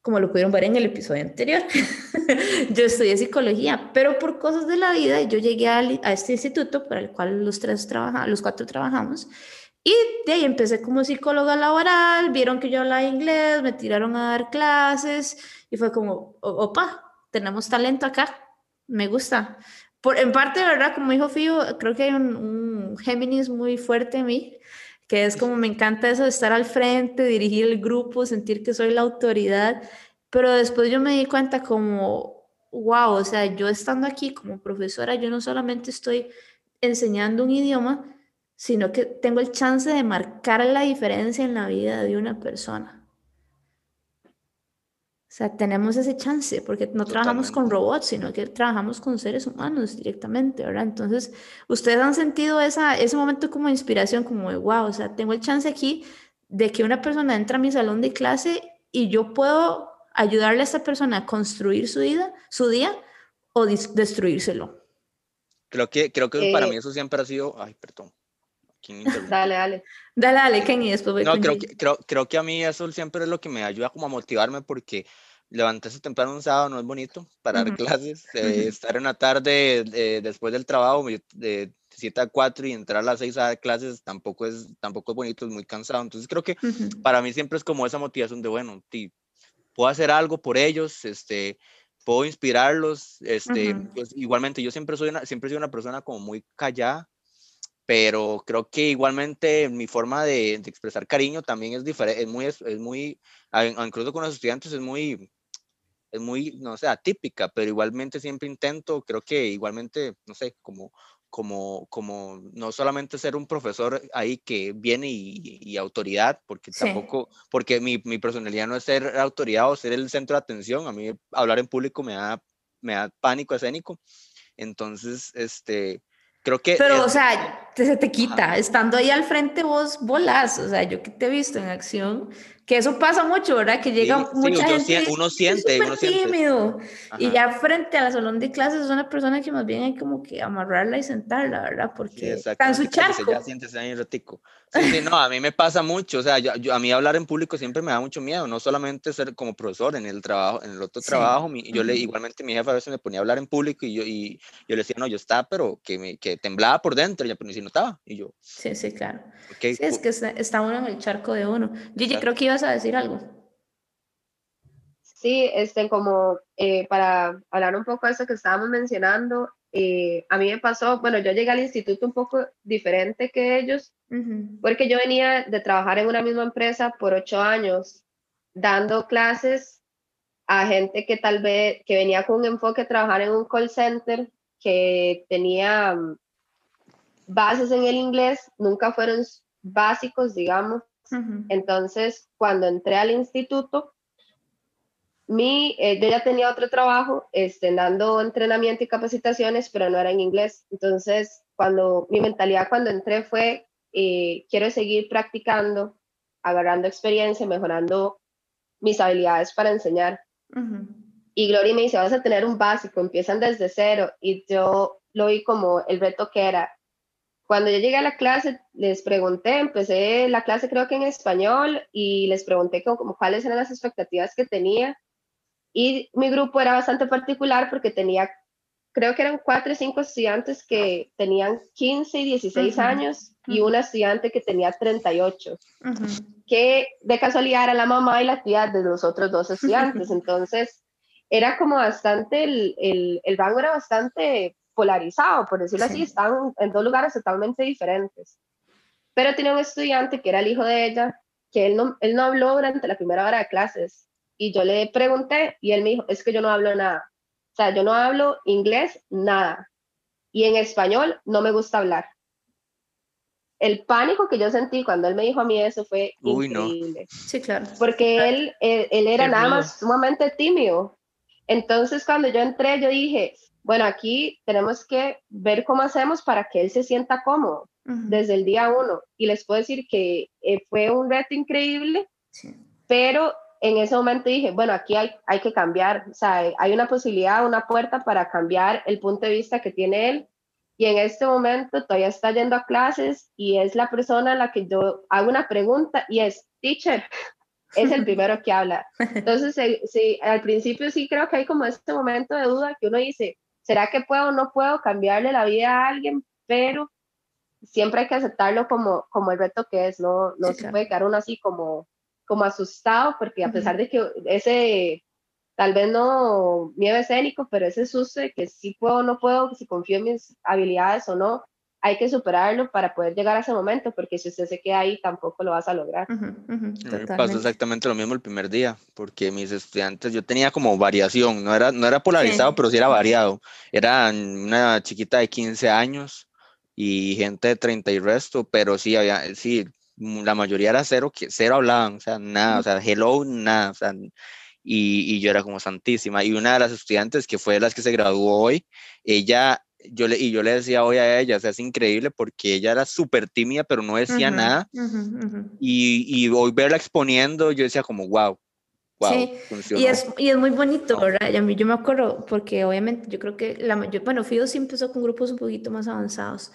como lo pudieron ver en el episodio anterior. yo estudié psicología, pero por cosas de la vida yo llegué a, este instituto para el cual los tres trabajamos, los cuatro trabajamos. Y de ahí empecé como psicóloga laboral, vieron que yo hablaba inglés, me tiraron a dar clases y fue como, opa, tenemos talento acá, me gusta en parte, ¿verdad? Como dijo Fío, creo que hay un, un, Géminis muy fuerte en mí, que es como me encanta eso de estar al frente, dirigir el grupo, sentir que soy la autoridad, pero después yo me di cuenta como, wow, o sea, yo estando aquí como profesora, yo no solamente estoy enseñando un idioma, sino que tengo el chance de marcar la diferencia en la vida de una persona. O sea, tenemos ese chance porque no trabajamos con robots, sino que trabajamos con seres humanos directamente, ¿verdad? Entonces, ustedes han sentido esa, ese momento como inspiración, como de, wow, o sea, tengo el chance aquí de que una persona entra a mi salón de clase y yo puedo ayudarle a esta persona a construir su vida, su día o destruírselo. Creo que, creo que para mí eso siempre ha sido, ay, perdón. dale, dale. Dale, dale, Kenny, después voy No, creo que, creo, creo que a mí eso siempre es lo que me ayuda como a motivarme porque levantarse temprano un sábado no es bonito para dar clases, eh, estar en la tarde eh, después del trabajo de 7 a 4 y entrar a las 6 a dar clases tampoco es, tampoco es bonito, es muy cansado. Entonces creo que para mí siempre es como esa motivación de, bueno, puedo hacer algo por ellos, este, puedo inspirarlos, este, pues, igualmente yo siempre soy una, siempre soy una persona como muy callada, pero creo que igualmente mi forma de, expresar cariño también es diferente, es muy, es, muy, incluso con los estudiantes es muy, es muy, no sé, atípica, pero igualmente siempre intento, creo que igualmente, no sé, como, como, como no solamente ser un profesor ahí que viene y, autoridad, porque tampoco, porque mi, mi, personalidad no es ser autoridad o ser el centro de atención, a mí hablar en público me da, me da pánico escénico, entonces, este, creo que... Pero, o sea, se te quita, estando ahí al frente vos volás, o sea, yo que te he visto en acción, que eso pasa mucho, ¿verdad? Que llega mucha gente. uno siente, uno tímido. Y ya frente a la salón de clases es una persona que más bien hay como que amarrarla y sentarla, ¿verdad? Porque está en su charco. Ya sientes ahí ratico. Sí, sí, no, a mí me pasa mucho, o sea, yo, a mí hablar en público siempre me da mucho miedo, no solamente ser como profesor en el trabajo, en el otro trabajo, yo le, igualmente mi jefe a veces me ponía a hablar en público y yo, y yo le decía, no, yo estaba, pero que, me, que temblaba por dentro, ya, pero si no estaba, y yo. Sí, sí, claro. sí, es que está, uno en el charco de uno. Gigi, creo que ibas a decir algo. Sí, este, como eh, para hablar un poco de eso que estábamos mencionando, eh, a mí me pasó, bueno, yo llegué al instituto un poco diferente que ellos, porque yo venía de trabajar en una misma empresa por ocho años, dando clases a gente que tal vez, que venía con un enfoque a trabajar en un call center, que tenía bases en el inglés, nunca fueron básicos, digamos. Entonces, cuando entré al instituto, mi, eh, yo ya tenía otro trabajo, este, dando entrenamiento y capacitaciones, pero no era en inglés. Entonces, cuando mi mentalidad cuando entré fue, eh, quiero seguir practicando, agarrando experiencia, mejorando mis habilidades para enseñar. Y Gloria me dice, vas a tener un básico, empiezan desde cero. Y yo lo vi como el reto que era. Cuando yo llegué a la clase, les pregunté, empecé la clase creo que en español y les pregunté como cuáles eran las expectativas que tenía. Y mi grupo era bastante particular porque tenía, creo que eran cuatro o cinco estudiantes que tenían 15 y 16 años y una estudiante que tenía 38, que de casualidad era la mamá y la tía de los otros dos estudiantes. Entonces, era como bastante, el, el, el rango era bastante polarizado, por decirlo así, estaban en dos lugares totalmente diferentes. Pero tenía un estudiante que era el hijo de ella, que él no, él no habló durante la primera hora de clases y yo le pregunté y él me dijo, es que yo no hablo nada. O sea, yo no hablo inglés, nada. Y en español no me gusta hablar. El pánico que yo sentí cuando él me dijo a mí eso fue increíble. Sí, claro. Porque él, él, era nada más sumamente tímido. Entonces, cuando yo entré, yo dije, bueno, aquí tenemos que ver cómo hacemos para que él se sienta cómodo desde el día uno. Y les puedo decir que eh, fue un reto increíble, sí. pero en ese momento dije, bueno, aquí hay, hay que cambiar, o sea, hay una posibilidad, una puerta para cambiar el punto de vista que tiene él. Y en este momento todavía está yendo a clases y es la persona a la que yo hago una pregunta y es, teacher, es el primero que habla. Entonces, sí, al principio sí creo que hay como este momento de duda que uno dice, ¿será que puedo o no puedo cambiarle la vida a alguien? Pero siempre hay que aceptarlo como, como el reto que es, no, no se puede quedar uno así como como asustado, porque a pesar de que ese, tal vez no miedo escénico, pero ese susto de que sí puedo o no puedo, si confío en mis habilidades o no, hay que superarlo para poder llegar a ese momento, porque si usted se queda ahí, tampoco lo vas a lograr. me pasó exactamente lo mismo el primer día, porque mis estudiantes, yo tenía como variación, no era, no era polarizado, pero sí era variado. Era una chiquita de 15 años y gente de 30 y resto, pero sí, había, sí, la mayoría era cero, que cero hablaban, o sea, nada, o sea, hello, nada, o sea, y, yo era como santísima. Y una de las estudiantes que fue de las que se graduó hoy, ella, yo le, y yo le decía hoy a ella, o sea, es increíble porque ella era súper tímida, pero no decía nada. Y, y hoy verla exponiendo, yo decía como, wow, Wow, sí, y es, y es muy bonito, ¿verdad? Y a mí yo me acuerdo, porque obviamente yo creo que, la, yo, bueno, Fido sí empezó con grupos un poquito más avanzados,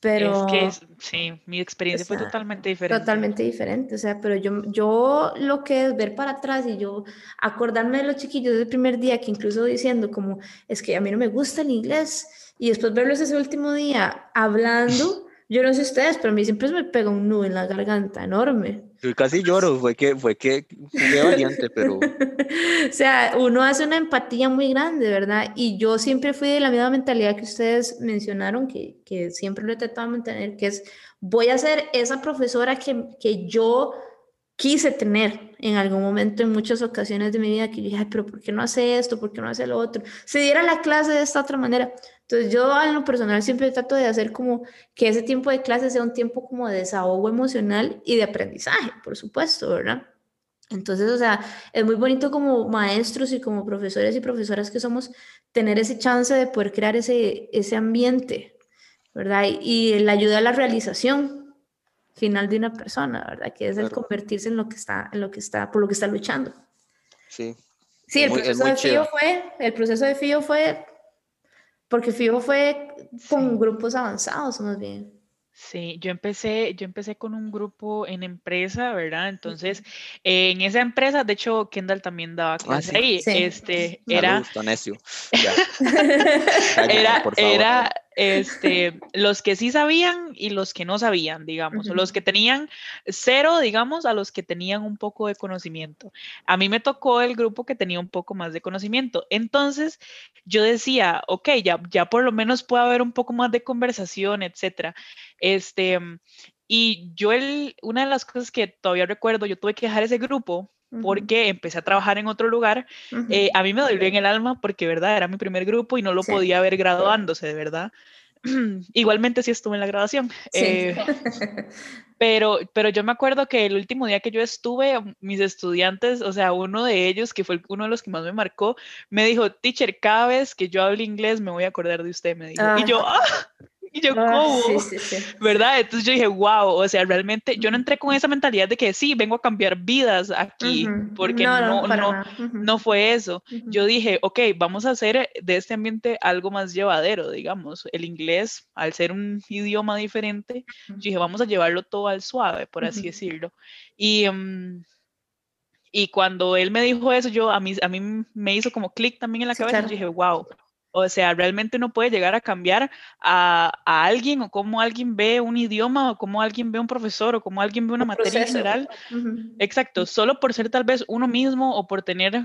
pero... Es que, sí, mi experiencia fue totalmente diferente. Totalmente diferente, o sea, pero yo, yo lo que es ver para atrás y yo acordarme de los chiquillos del primer día, que incluso diciendo como, es que a mí no me gusta el inglés, y después verlos ese último día hablando, yo no sé ustedes, pero a mí siempre me pega un nudo en la garganta enorme. Yo casi lloro, fue que, fue que fue valiente, pero... o sea, uno hace una empatía muy grande, ¿verdad? Y yo siempre fui de la misma mentalidad que ustedes mencionaron, que, que siempre lo he tratado de mantener, que es, voy a ser esa profesora que, que yo quise tener en algún momento, en muchas ocasiones de mi vida, que yo dije, pero ¿por qué no hace esto? ¿Por qué no hace lo otro? Se diera la clase de esta otra manera. Entonces yo a lo personal siempre trato de hacer como que ese tiempo de clase sea un tiempo como de desahogo emocional y de aprendizaje, por supuesto, ¿verdad? Entonces, o sea, es muy bonito como maestros y como profesores y profesoras que somos tener ese chance de poder crear ese, ese ambiente, ¿verdad? Y, la ayuda a la realización, final de una persona, ¿verdad? Que es el convertirse en lo que está, en lo que está, por lo que está luchando. Sí. Sí, el proceso de FIO fue, el proceso de FIO fue, porque FIO fue con grupos avanzados más bien. Sí, yo empecé, yo empecé con un grupo en empresa, ¿verdad? Entonces, en esa empresa, de hecho, Kendall también daba ah, clases ahí. Este, era, era, era, este, los que sí sabían y los que no sabían, digamos, los que tenían cero, digamos, a los que tenían un poco de conocimiento. A mí me tocó el grupo que tenía un poco más de conocimiento. Entonces, yo decía, ok, ya, ya por lo menos puede haber un poco más de conversación, etcétera. Este, y yo, el, una de las cosas que todavía recuerdo, yo tuve que dejar ese grupo porque empecé a trabajar en otro lugar. Eh, a mí me dolió en el alma porque, verdad, era mi primer grupo y no lo podía ver graduándose, de verdad. Igualmente sí estuve en la graduación. Eh, pero, pero yo me acuerdo que el último día que yo estuve, mis estudiantes, o sea, uno de ellos, que fue uno de los que más me marcó, me dijo, teacher, cada vez que yo hable inglés me voy a acordar de usted, me dijo. Y yo, ¡ah! Y yo, ah, ¿cómo? ¿Verdad? Entonces yo dije, wow, o sea, realmente yo no entré con esa mentalidad de que sí, vengo a cambiar vidas aquí, porque no, no, no, fue eso. Yo dije, ok, vamos a hacer de este ambiente algo más llevadero, digamos. El inglés, al ser un idioma diferente, yo dije, vamos a llevarlo todo al suave, por así decirlo. Y... Mm, y cuando él me dijo eso, yo a mí, a mí me hizo como clic también en la cabeza. Yo dije, wow, o sea, realmente uno puede llegar a cambiar a, alguien o cómo alguien ve un idioma o cómo alguien ve un profesor o cómo alguien ve una materia general. Exacto, solo por ser tal vez uno mismo o por tener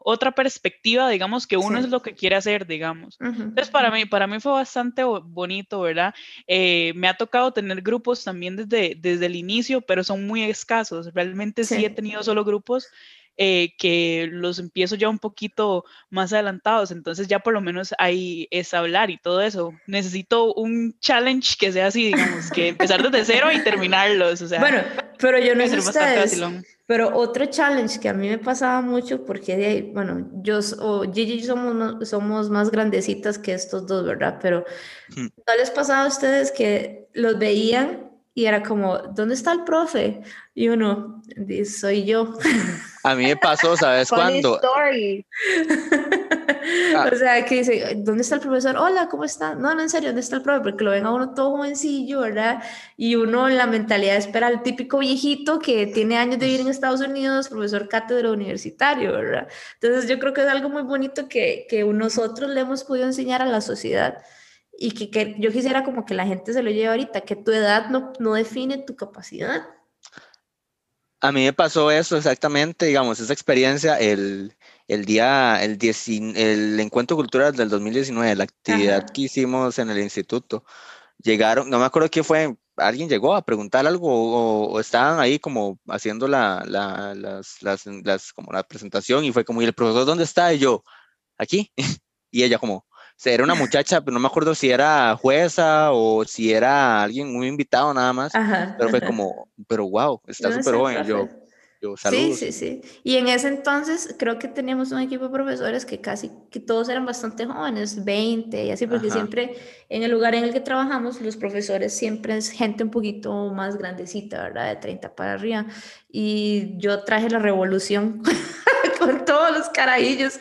otra perspectiva, digamos, que uno es lo que quiere hacer, digamos. Entonces, para mí, para mí fue bastante bonito, ¿verdad? Eh, me ha tocado tener grupos también desde, desde el inicio, pero son muy escasos. Realmente sí he tenido solo grupos eh, que los empiezo ya un poquito más adelantados, entonces ya por lo menos ahí es hablar y todo eso. Necesito un challenge que sea así, digamos, que empezar desde cero y terminarlos. O sea, bueno, pero yo no sé ustedes, pero otro challenge que a mí me pasaba mucho, porque, bueno, yo o Gigi somos, somos más grandecitas que estos dos, ¿verdad? Pero ¿no les pasaba a ustedes que los veían y era como, ¿dónde está el profe? Y uno, soy yo. A mí me pasó, ¿sabes cuándo? Story. Ah. O sea, que dice, ¿dónde está el profesor? Hola, ¿cómo está? No, no, en serio, ¿dónde está el profe? Porque lo ven a uno todo jovencillo, ¿verdad? Y uno en la mentalidad espera al típico viejito que tiene años de vivir en Estados Unidos, profesor cátedra universitario, ¿verdad? Entonces yo creo que es algo muy bonito que, que nosotros le hemos podido enseñar a la sociedad y que, que, yo quisiera como que la gente se lo lleve ahorita, que tu edad no, no define tu capacidad. A mí me pasó eso exactamente, digamos, esa experiencia el, el día, el, el encuentro cultural del 2019, la actividad que hicimos en el instituto. Llegaron, no me acuerdo quién fue, alguien llegó a preguntar algo o, estaban ahí como haciendo la, la, las, las, las, como la presentación y fue como, ¿y el profesor dónde está? Y yo, aquí. y ella como, era una muchacha, pero no me acuerdo si era jueza o si era alguien muy invitado nada más, pero fue como, pero wow, está súper joven. Yo, Sí, sí, sí. Y en ese entonces creo que teníamos un equipo de profesores que casi, que todos eran bastante jóvenes, 20 y así, porque siempre en el lugar en el que trabajamos, los profesores siempre es gente un poquito más grandecita, ¿verdad? De 30 para arriba. Y yo traje la revolución todos los carajillos.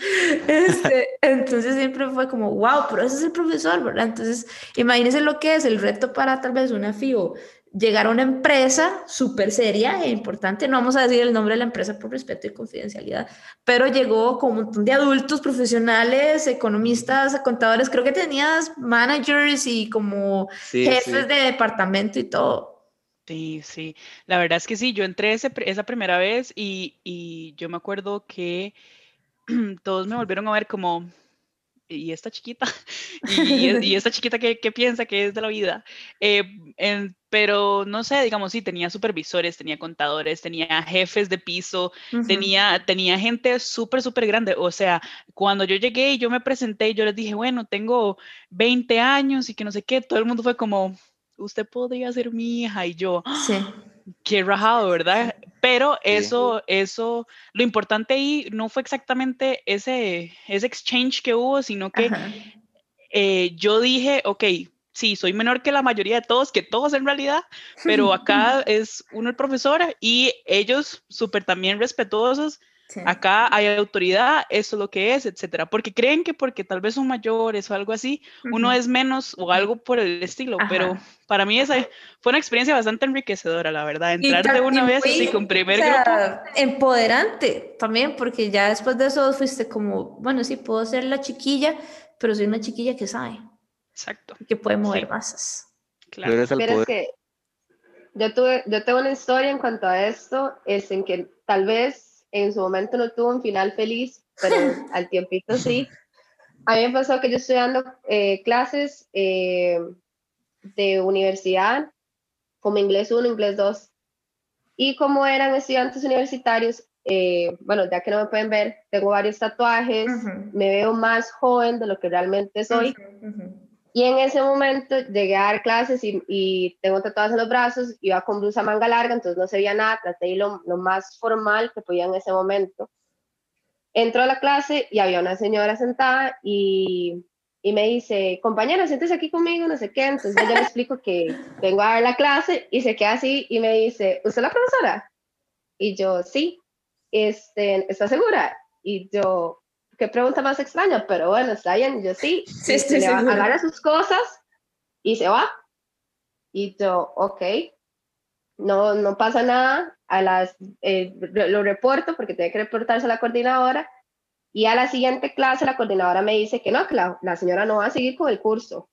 Este, entonces siempre fue como, wow, pero ese es el profesor, ¿verdad? Entonces, imagínense lo que es el reto para tal vez una FIO llegar a una empresa súper seria e importante, no vamos a decir el nombre de la empresa por respeto y confidencialidad, pero llegó con un montón de adultos profesionales, economistas, contadores, creo que tenías managers y como jefes de departamento y todo. Sí, sí, la verdad es que sí, yo entré esa primera vez y, y yo me acuerdo que todos me volvieron a ver como, y esta chiquita, y, esta chiquita que, piensa que es de la vida. Eh, pero no sé, digamos, sí, tenía supervisores, tenía contadores, tenía jefes de piso, tenía, tenía gente súper, súper grande. O sea, cuando yo llegué y yo me presenté, yo les dije, bueno, tengo 20 años y que no sé qué, todo el mundo fue como, usted podría ser mi hija y yo. Sí. Qué rajado, ¿verdad? Pero eso, eso, lo importante ahí no fue exactamente ese, ese exchange que hubo, sino que eh, yo dije, ok, sí, soy menor que la mayoría de todos, que todos en realidad, pero acá es uno el profesor y ellos súper también respetuosos Acá hay autoridad, eso es lo que es, etcétera. Porque creen que porque tal vez son mayores o algo así, uno es menos o algo por el estilo. Pero para mí esa fue una experiencia bastante enriquecedora, la verdad. Entrar de una vez así con primer grupo. Empoderante también, porque ya después de eso fuiste como, bueno, sí, puedo ser la chiquilla, pero soy una chiquilla que sabe. Exacto. Que puede mover masas. Claro. Pero es que yo, tuve, yo tengo una historia en cuanto a esto, es en que tal vez en su momento no tuvo un final feliz, pero al tiempito sí. A mí me pasó que yo estoy dando eh, clases eh, de universidad, como inglés 1, inglés 2, y como eran estudiantes universitarios, eh, bueno, ya que no me pueden ver, tengo varios tatuajes, me veo más joven de lo que realmente soy. Y en ese momento llegué a dar clases y, y, tengo tatuajes en los brazos, iba con blusa manga larga, entonces no se veía nada, traté de ir lo, lo, más formal que podía en ese momento. Entro a la clase y había una señora sentada y, y me dice, compañera, siéntese aquí conmigo, no sé qué. Entonces yo le explico que vengo a dar la clase y se queda así y me dice, ¿usted es la profesora? Y yo, sí. Este, ¿Está segura? Y yo, qué pregunta más extraña, pero bueno, está bien, yo sí. Sí, estoy se agarra sus cosas y se va. Y yo, ok, no, no pasa nada, a las, eh, lo reporto porque tiene que reportarse a la coordinadora y a la siguiente clase la coordinadora me dice que no, que la, la señora no va a seguir con el curso.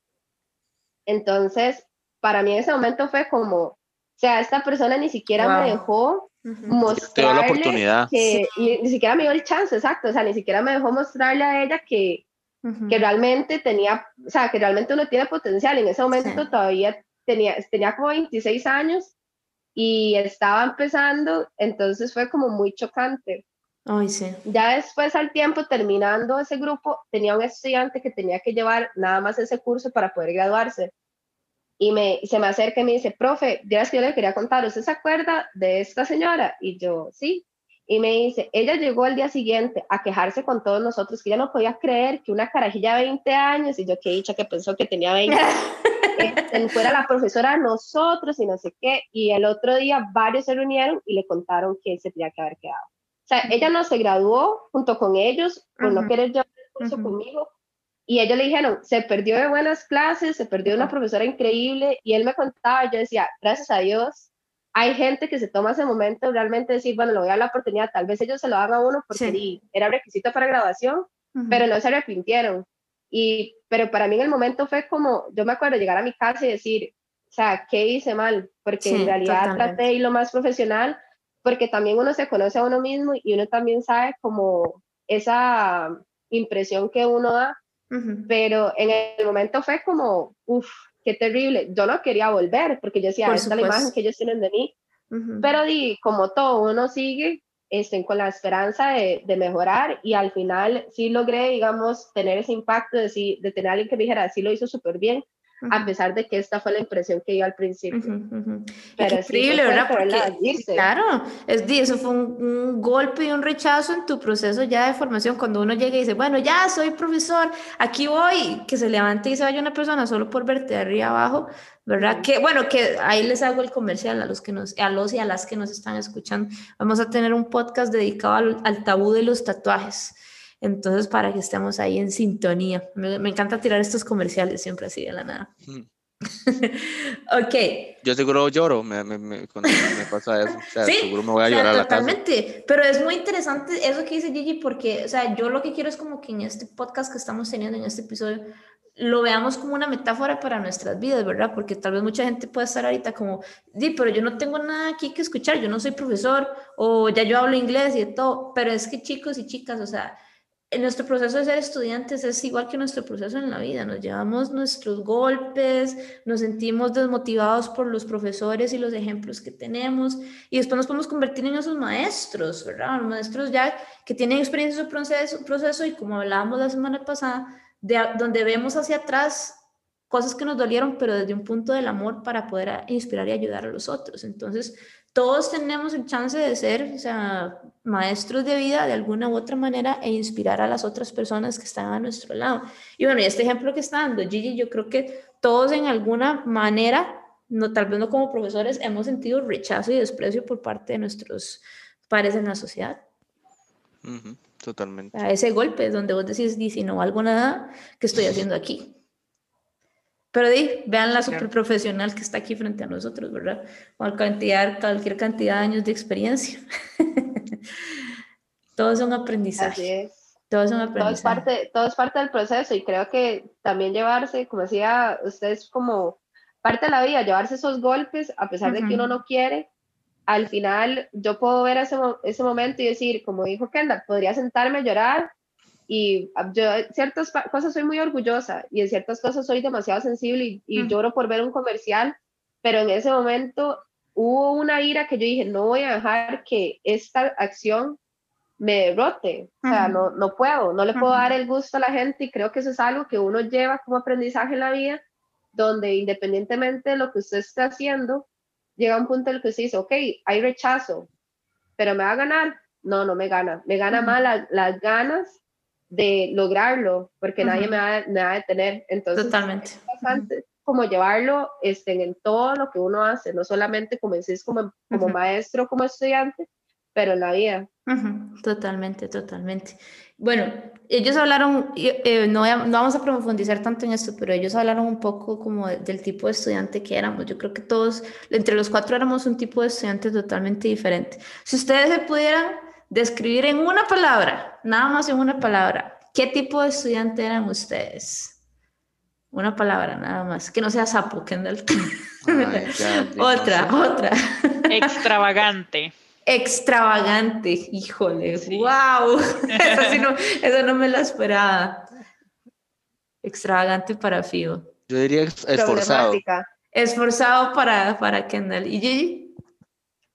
Entonces, para mí en ese momento fue como, o sea, esta persona ni siquiera me dejó mostrarle la oportunidad. que ni, siquiera me dio el chance, exacto, o sea, ni siquiera me dejó mostrarle a ella que, que realmente tenía, o sea, que realmente uno tiene potencial. En ese momento todavía tenía, tenía como 26 años y estaba empezando, entonces fue como muy chocante. Ay, sí. Ya después al tiempo, terminando ese grupo, tenía un estudiante que tenía que llevar nada más ese curso para poder graduarse y, me, se me acerca y me dice, profe, dirás que yo le quería contar, ¿usted se acuerda de esta señora? Y yo, sí. Y me dice, ella llegó al día siguiente a quejarse con todos nosotros, que ella no podía creer que una carajilla de 20 años, y yo que dicha que pensó que tenía 20, este, fuera la profesora de nosotros y no sé qué. Y el otro día varios se reunieron y le contaron que se tenía que haber quedado. O sea, ella no se graduó junto con ellos por no querer llevar el curso conmigo, y ellos le dijeron, se perdió de buenas clases, se perdió de una profesora increíble, y él me contaba, yo decía, gracias a Dios, hay gente que se toma ese momento realmente decir, bueno, le voy a dar la oportunidad, tal vez ellos se lo hagan a uno porque era requisito para graduación, pero no se arrepintieron. Y, pero para mí en el momento fue como, yo me acuerdo llegar a mi casa y decir, o sea, ¿qué hice mal? Porque en realidad traté de ir lo más profesional, porque también uno se conoce a uno mismo y uno también sabe como esa impresión que uno da pero en el momento fue como, uff, qué terrible. Yo no quería volver porque yo decía, esta es la imagen que ellos tienen de mí. Pero di, como todo, uno sigue este, con la esperanza de, de, mejorar y al final sí logré, digamos, tener ese impacto de, de tener a alguien que me dijera, sí lo hizo súper bien. A pesar de que esta fue la impresión que dio al principio. Pero es increíble, ¿verdad? Porque, claro, es, eso fue un, golpe y un rechazo en tu proceso ya de formación, cuando uno llega y dice, bueno, ya soy profesor, aquí voy, que se levante y se vaya una persona solo por verte arriba abajo, ¿verdad? Que bueno, que ahí les hago el comercial a los, que nos, a los y a las que nos están escuchando. Vamos a tener un podcast dedicado al, al tabú de los tatuajes. Entonces, para que estemos ahí en sintonía. Me, encanta tirar estos comerciales siempre así de la nada. ok. Yo seguro lloro me, me, cuando me pasa eso. O sea, seguro me voy a llorar totalmente. a la casa. Pero es muy interesante eso que dice Gigi, porque, o sea, yo lo que quiero es como que en este podcast que estamos teniendo, en este episodio, lo veamos como una metáfora para nuestras vidas, ¿verdad? Porque tal vez mucha gente puede estar ahorita como, sí, pero yo no tengo nada aquí que escuchar, yo no soy profesor, o ya yo hablo inglés y de todo, pero es que chicos y chicas, o sea, nuestro proceso de ser estudiantes es igual que nuestro proceso en la vida. Nos llevamos nuestros golpes, nos sentimos desmotivados por los profesores y los ejemplos que tenemos y después nos podemos convertir en esos maestros, ¿verdad? Maestros ya que tienen experiencia en su proceso, proceso y como hablábamos la semana pasada, de, donde vemos hacia atrás cosas que nos dolieron, pero desde un punto del amor para poder inspirar y ayudar a los otros. Entonces, todos tenemos el chance de ser o sea, maestros de vida de alguna u otra manera e inspirar a las otras personas que están a nuestro lado. Y bueno, y este ejemplo que está dando Gigi, yo creo que todos en alguna manera, no, tal vez no como profesores, hemos sentido rechazo y desprecio por parte de nuestros pares en la sociedad. totalmente. A ese golpe donde vos decís, si no valgo nada, ¿qué estoy haciendo aquí? Pero di, vean la super profesional que está aquí frente a nosotros, ¿verdad? Con cantidad, cualquier cantidad de años de experiencia. todo es un aprendizaje. Todo es un aprendizaje. Todo es, parte, todo es parte del proceso y creo que también llevarse, como decía, ustedes como parte de la vida, llevarse esos golpes, a pesar de que uno no quiere, al final yo puedo ver ese, ese momento y decir, como dijo Kendall, podría sentarme a llorar y ah, yo ciertas cosas soy muy orgullosa y en ciertas cosas soy demasiado sensible y, lloro por ver un comercial, pero en ese momento hubo una ira que yo dije, no voy a dejar que esta acción me derrote, o sea, no, no puedo, no le puedo dar el gusto a la gente y creo que eso es algo que uno lleva como aprendizaje en la vida, donde independientemente de lo que usted esté haciendo, llega un punto en el que usted dice, ok, hay rechazo, pero me va a ganar. No, no me gana, me gana más las ganas de lograrlo, porque nadie me va, me va, a detener. Entonces, Totalmente. Es como llevarlo este, en todo lo que uno hace, no solamente como decís como, como maestro, como estudiante, pero en la vida. Totalmente, totalmente. Bueno, ellos hablaron, eh, no, no, vamos a profundizar tanto en esto, pero ellos hablaron un poco como del tipo de estudiante que éramos. Yo creo que todos, entre los cuatro éramos un tipo de estudiante totalmente diferente. Si ustedes se pudieran describir en una palabra, nada más en una palabra, ¿qué tipo de estudiante eran ustedes? Una palabra, nada más. Que no sea sapo, Kendall. otra, otra. Extravagante. Extravagante, híjole, wow. Eso, no, me lo esperaba. Extravagante para Fio. Yo diría esforzado. Esforzado para, para Kendall. ¿Y Gigi?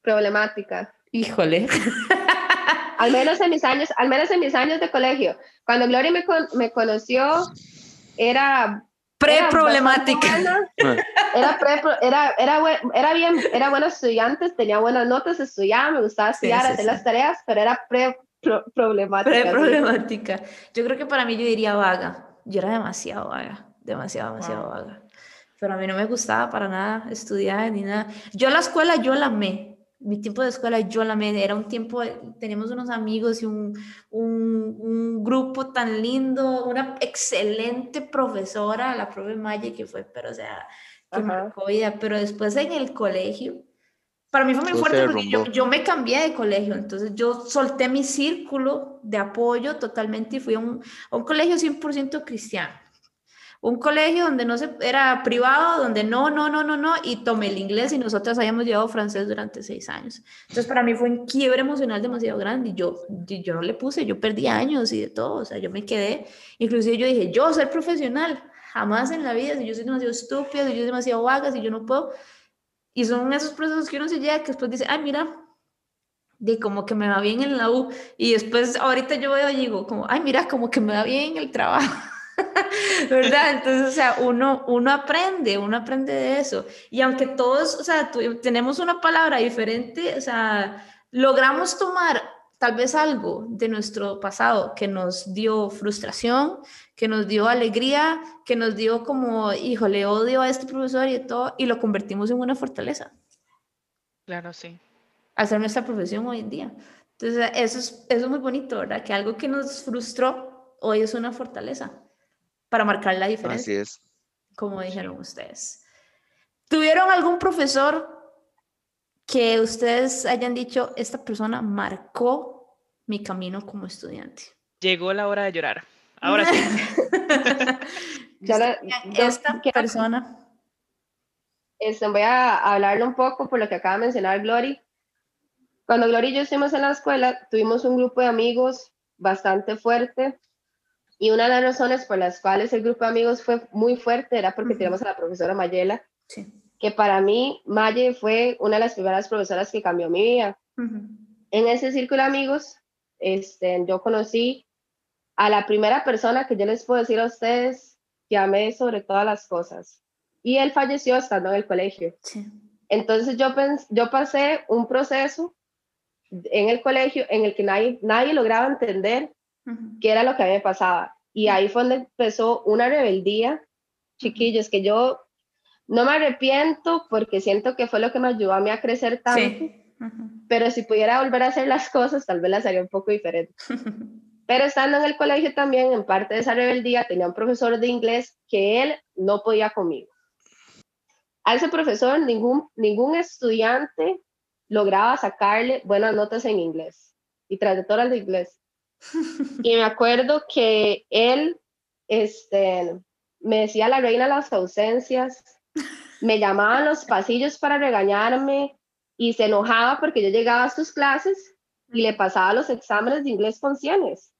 Problemática. Híjole. Al menos en mis años, al menos en mis años de colegio. Cuando Gloria me, me conoció, era pre-problemática. Era, pre, era, era, era, bien, era buena estudiante, tenía buenas notas, estudiaba, me gustaba estudiar, hacer las tareas, pero era pre-problemática. Pre-problemática. Yo creo que para mí yo diría vaga. Yo era demasiado vaga, demasiado, demasiado vaga. Pero a mí no me gustaba para nada estudiar ni nada. Yo la escuela, yo la amé mi tiempo de escuela yo la me era un tiempo, teníamos unos amigos y un, un, un, grupo tan lindo, una excelente profesora, la profe Maya, que fue, pero o sea, que marcó vida, pero después en el colegio, para mí fue muy fuerte porque yo, yo, me cambié de colegio, entonces yo solté mi círculo de apoyo totalmente y fui a un, a un colegio 100% cristiano un colegio donde no se, era privado, donde no, no, no, no, no, y tomé el inglés y nosotros habíamos llevado francés durante seis años. Entonces para mí fue un quiebre emocional demasiado grande y yo, yo no le puse, yo perdí años y de todo, o sea, yo me quedé, inclusive yo dije, yo ser profesional, jamás en la vida, si yo soy demasiado estúpida, si yo soy demasiado vaga, si yo no puedo, y son esos procesos que uno se llega que después dice, ay, mira, de como que me va bien en la U, y después ahorita yo veo y digo, como, ay, mira, como que me va bien el trabajo. ¿Verdad? Entonces, o sea, uno, uno aprende, uno aprende de eso. Y aunque todos, o sea, tenemos una palabra diferente, o sea, logramos tomar tal vez algo de nuestro pasado que nos dio frustración, que nos dio alegría, que nos dio como, híjole, odio a este profesor y todo, y lo convertimos en una fortaleza. Claro, sí. Hacer nuestra profesión hoy en día. Entonces, eso es, eso es muy bonito, ¿verdad? Que algo que nos frustró hoy es una fortaleza para marcar la diferencia. Así es. Como dijeron ustedes. ¿Tuvieron algún profesor que ustedes hayan dicho, esta persona marcó mi camino como estudiante? Llegó la hora de llorar. Ahora sí. esta persona. Este, voy a hablarle un poco por lo que acaba de mencionar Glory. Cuando Glory y yo estuvimos en la escuela, tuvimos un grupo de amigos bastante fuerte y una de las razones por las cuales el grupo de amigos fue muy fuerte era porque teníamos a la profesora Mayela. Sí que para mí Maye fue una de las primeras profesoras que cambió mi vida. En ese círculo de amigos, este, yo conocí a la primera persona que yo les puedo decir a ustedes que amé sobre todas las cosas. Y él falleció estando en el colegio. Entonces yo, yo pasé un proceso en el colegio en el que nadie, nadie lograba entender qué era lo que a mí me pasaba. Y ahí fue donde empezó una rebeldía, chiquillos, que yo no me arrepiento porque siento que fue lo que me ayudó a mí a crecer tanto, pero si pudiera volver a hacer las cosas, tal vez las haría un poco diferente. pero estando en el colegio también, en parte de esa rebeldía, tenía un profesor de inglés que él no podía conmigo. A ese profesor ningún, ningún estudiante lograba sacarle buenas notas en inglés y todas de inglés. Y me acuerdo que él este, me decía la reina las ausencias, me llamaba a los pasillos para regañarme y se enojaba porque yo llegaba a sus clases y le pasaba los exámenes de inglés con cienes.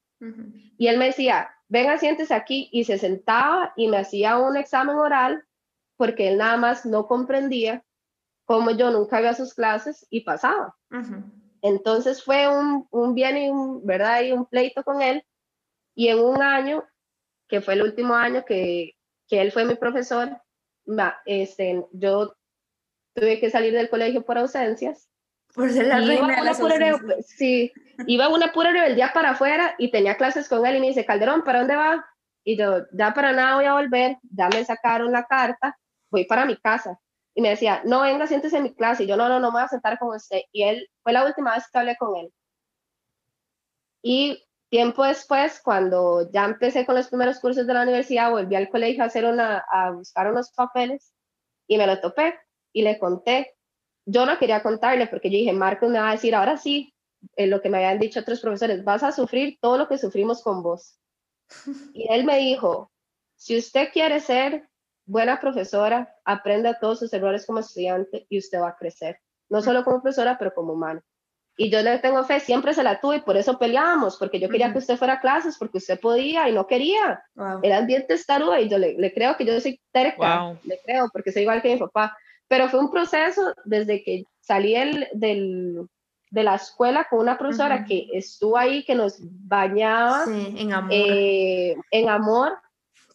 Y él me decía, venga, siéntese aquí, y se sentaba y me hacía un examen oral porque él nada más no comprendía cómo yo nunca había sus clases y pasaba. Entonces fue un, un bien y un, ¿verdad? y un pleito con él. Y en un año, que fue el último año que, que él fue mi profesor, este, yo tuve que salir del colegio por ausencias. Por ser la reina de las ausencias. Sí, iba una pura rebeldía para afuera y tenía clases con él y me dice, Calderón, ¿para dónde va? Y yo, ya para nada voy a volver, ya me sacaron la carta, voy para mi casa. Y me decía, no, venga, siéntese en mi clase. Y yo, no, no, no me voy a sentar con usted. Y él, fue la última vez que hablé con él. Y Tiempo después, cuando ya empecé con los primeros cursos de la universidad, volví al colegio a, hacer una, a buscar unos papeles y me lo topé y le conté. Yo no quería contarle porque yo dije, Marco me va a decir, ahora sí, eh, lo que me habían dicho otros profesores, vas a sufrir todo lo que sufrimos con vos. Y él me dijo, si usted quiere ser buena profesora, aprenda todos sus errores como estudiante y usted va a crecer, no solo como profesora, pero como humano. Y yo le tengo fe, siempre se la tuve y por eso peleábamos, porque yo quería que usted fuera a clases, porque usted podía y no quería. Era bien y yo le, le, creo que yo soy terca, le creo, porque soy igual que mi papá. Pero fue un proceso desde que salí el, del, de la escuela con una profesora que estuvo ahí, que nos bañaba en amor. Eh, en amor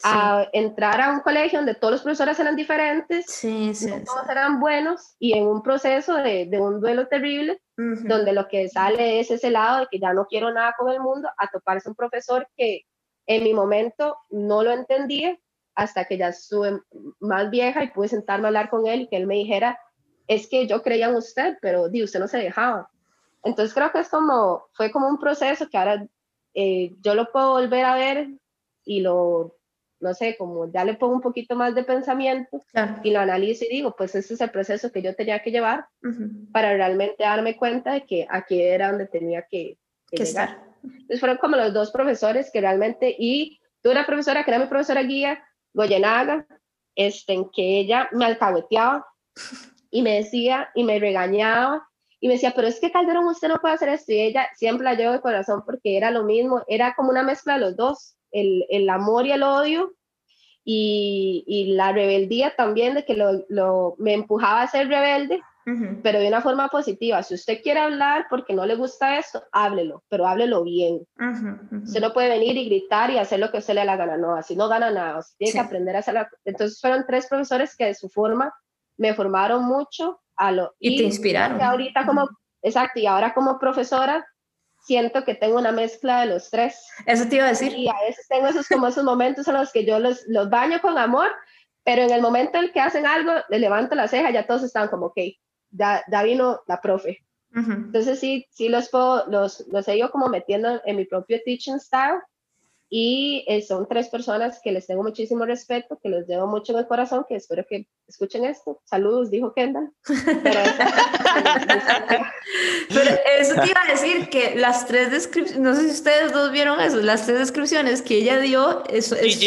a entrar a un colegio donde todos los profesores eran diferentes, sí, todos eran buenos y en un proceso de, de un duelo terrible, donde lo que sale es ese lado de que ya no quiero nada con el mundo, a toparse un profesor que en mi momento no lo entendía hasta que ya estuve más vieja y pude sentarme a hablar con él y que él me dijera, es que yo creía en usted, pero di, usted no se dejaba. Entonces creo que es como, fue como un proceso que ahora eh, yo lo puedo volver a ver y lo no sé, como ya le pongo un poquito más de pensamiento y lo analizo y digo, pues ese es el proceso que yo tenía que llevar para realmente darme cuenta de que aquí era donde tenía que, estar. Entonces fueron como los dos profesores que realmente, y tuve una profesora que era mi profesora guía, Goyenaga, este, en que ella me alcahueteaba y me decía y me regañaba y me decía, pero es que Calderón usted no puede hacer esto y ella siempre la llevo de corazón porque era lo mismo, era como una mezcla de los dos el, el amor y el odio y, y, la rebeldía también de que lo, lo, me empujaba a ser rebelde pero de una forma positiva. Si usted quiere hablar porque no le gusta esto, háblelo, pero háblelo bien. Usted no puede venir y gritar y hacer lo que usted le la gana, no, así no gana nada, usted tiene que aprender a hacerlo. Entonces fueron tres profesores que de su forma me formaron mucho a lo... Y, te inspiraron. ahorita como, exacto, y ahora como profesora siento que tengo una mezcla de los tres. Eso te iba a decir. Y a veces tengo esos como esos momentos en los que yo los, los baño con amor, pero en el momento en que hacen algo, le levanto la ceja, ya todos están como, ok, ya, ya vino la profe. Entonces sí, sí los puedo, los, los he ido como metiendo en mi propio teaching style y eh, son tres personas que les tengo muchísimo respeto, que los llevo mucho en el corazón, que espero que escuchen esto. Saludos, dijo Kendall. Pero, eso te iba a decir que las tres descripciones, no sé si ustedes dos vieron eso, las tres descripciones que ella dio, eso es,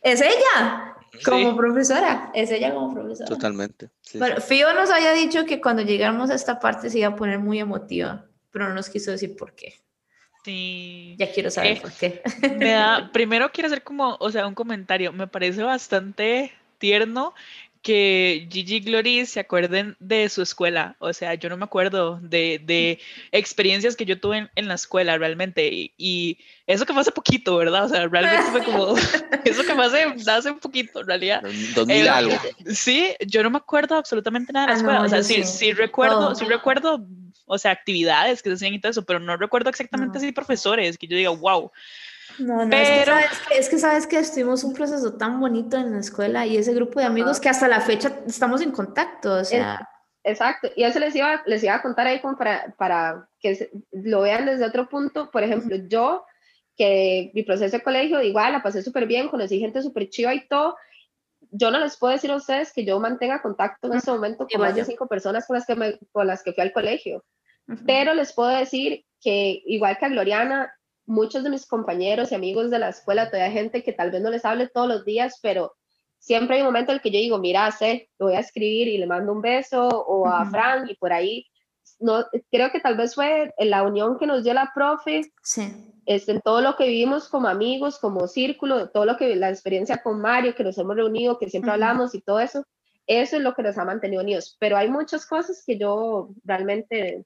es ella. Como profesora, es ella como profesora. Totalmente. Bueno, Fío nos había dicho que cuando llegáramos a esta parte se iba a poner muy emotiva, pero no nos quiso decir por qué. Sí. Ya quiero saber eh, por qué. Me da, primero quiero hacer como, o sea, un comentario. Me parece bastante tierno que Gigi y Glory se acuerden de su escuela. O sea, yo no me acuerdo de, de experiencias que yo tuve en, la escuela realmente. Y, eso que fue hace poquito, ¿verdad? O sea, realmente fue como eso que fue hace, hace un poquito, en realidad. 2000 eh, algo. Sí, yo no me acuerdo absolutamente nada de la ah, escuela. o sea, sí, sí, recuerdo, sí recuerdo, o sea, actividades que se hacían y todo eso, pero no recuerdo exactamente si profesores que yo diga, wow. No, no, es, que sabes que, es que sabes que estuvimos un proceso tan bonito en la escuela y ese grupo de amigos que hasta la fecha estamos en contacto, o sea... exacto, y eso les iba, les iba a contar ahí como para, para que lo vean desde otro punto. Por ejemplo, yo, que mi proceso de colegio, igual, la pasé súper bien, conocí gente súper chiva y todo, yo no les puedo decir a ustedes que yo mantenga contacto en este momento con más de cinco personas con las que, me, con las que fui al colegio, pero les puedo decir que igual que a Gloriana, muchos de mis compañeros y amigos de la escuela, todavía hay gente que tal vez no les hable todos los días, pero siempre hay un momento en el que yo digo, mira, sé, lo voy a escribir y le mando un beso o a Frank y por ahí. No, creo que tal vez fue la unión que nos dio la profe, sí. este, en todo lo que vivimos como amigos, como círculo, todo lo que la experiencia con Mario, que nos hemos reunido, que siempre hablamos y todo eso, eso es lo que nos ha mantenido unidos. Pero hay muchas cosas que yo realmente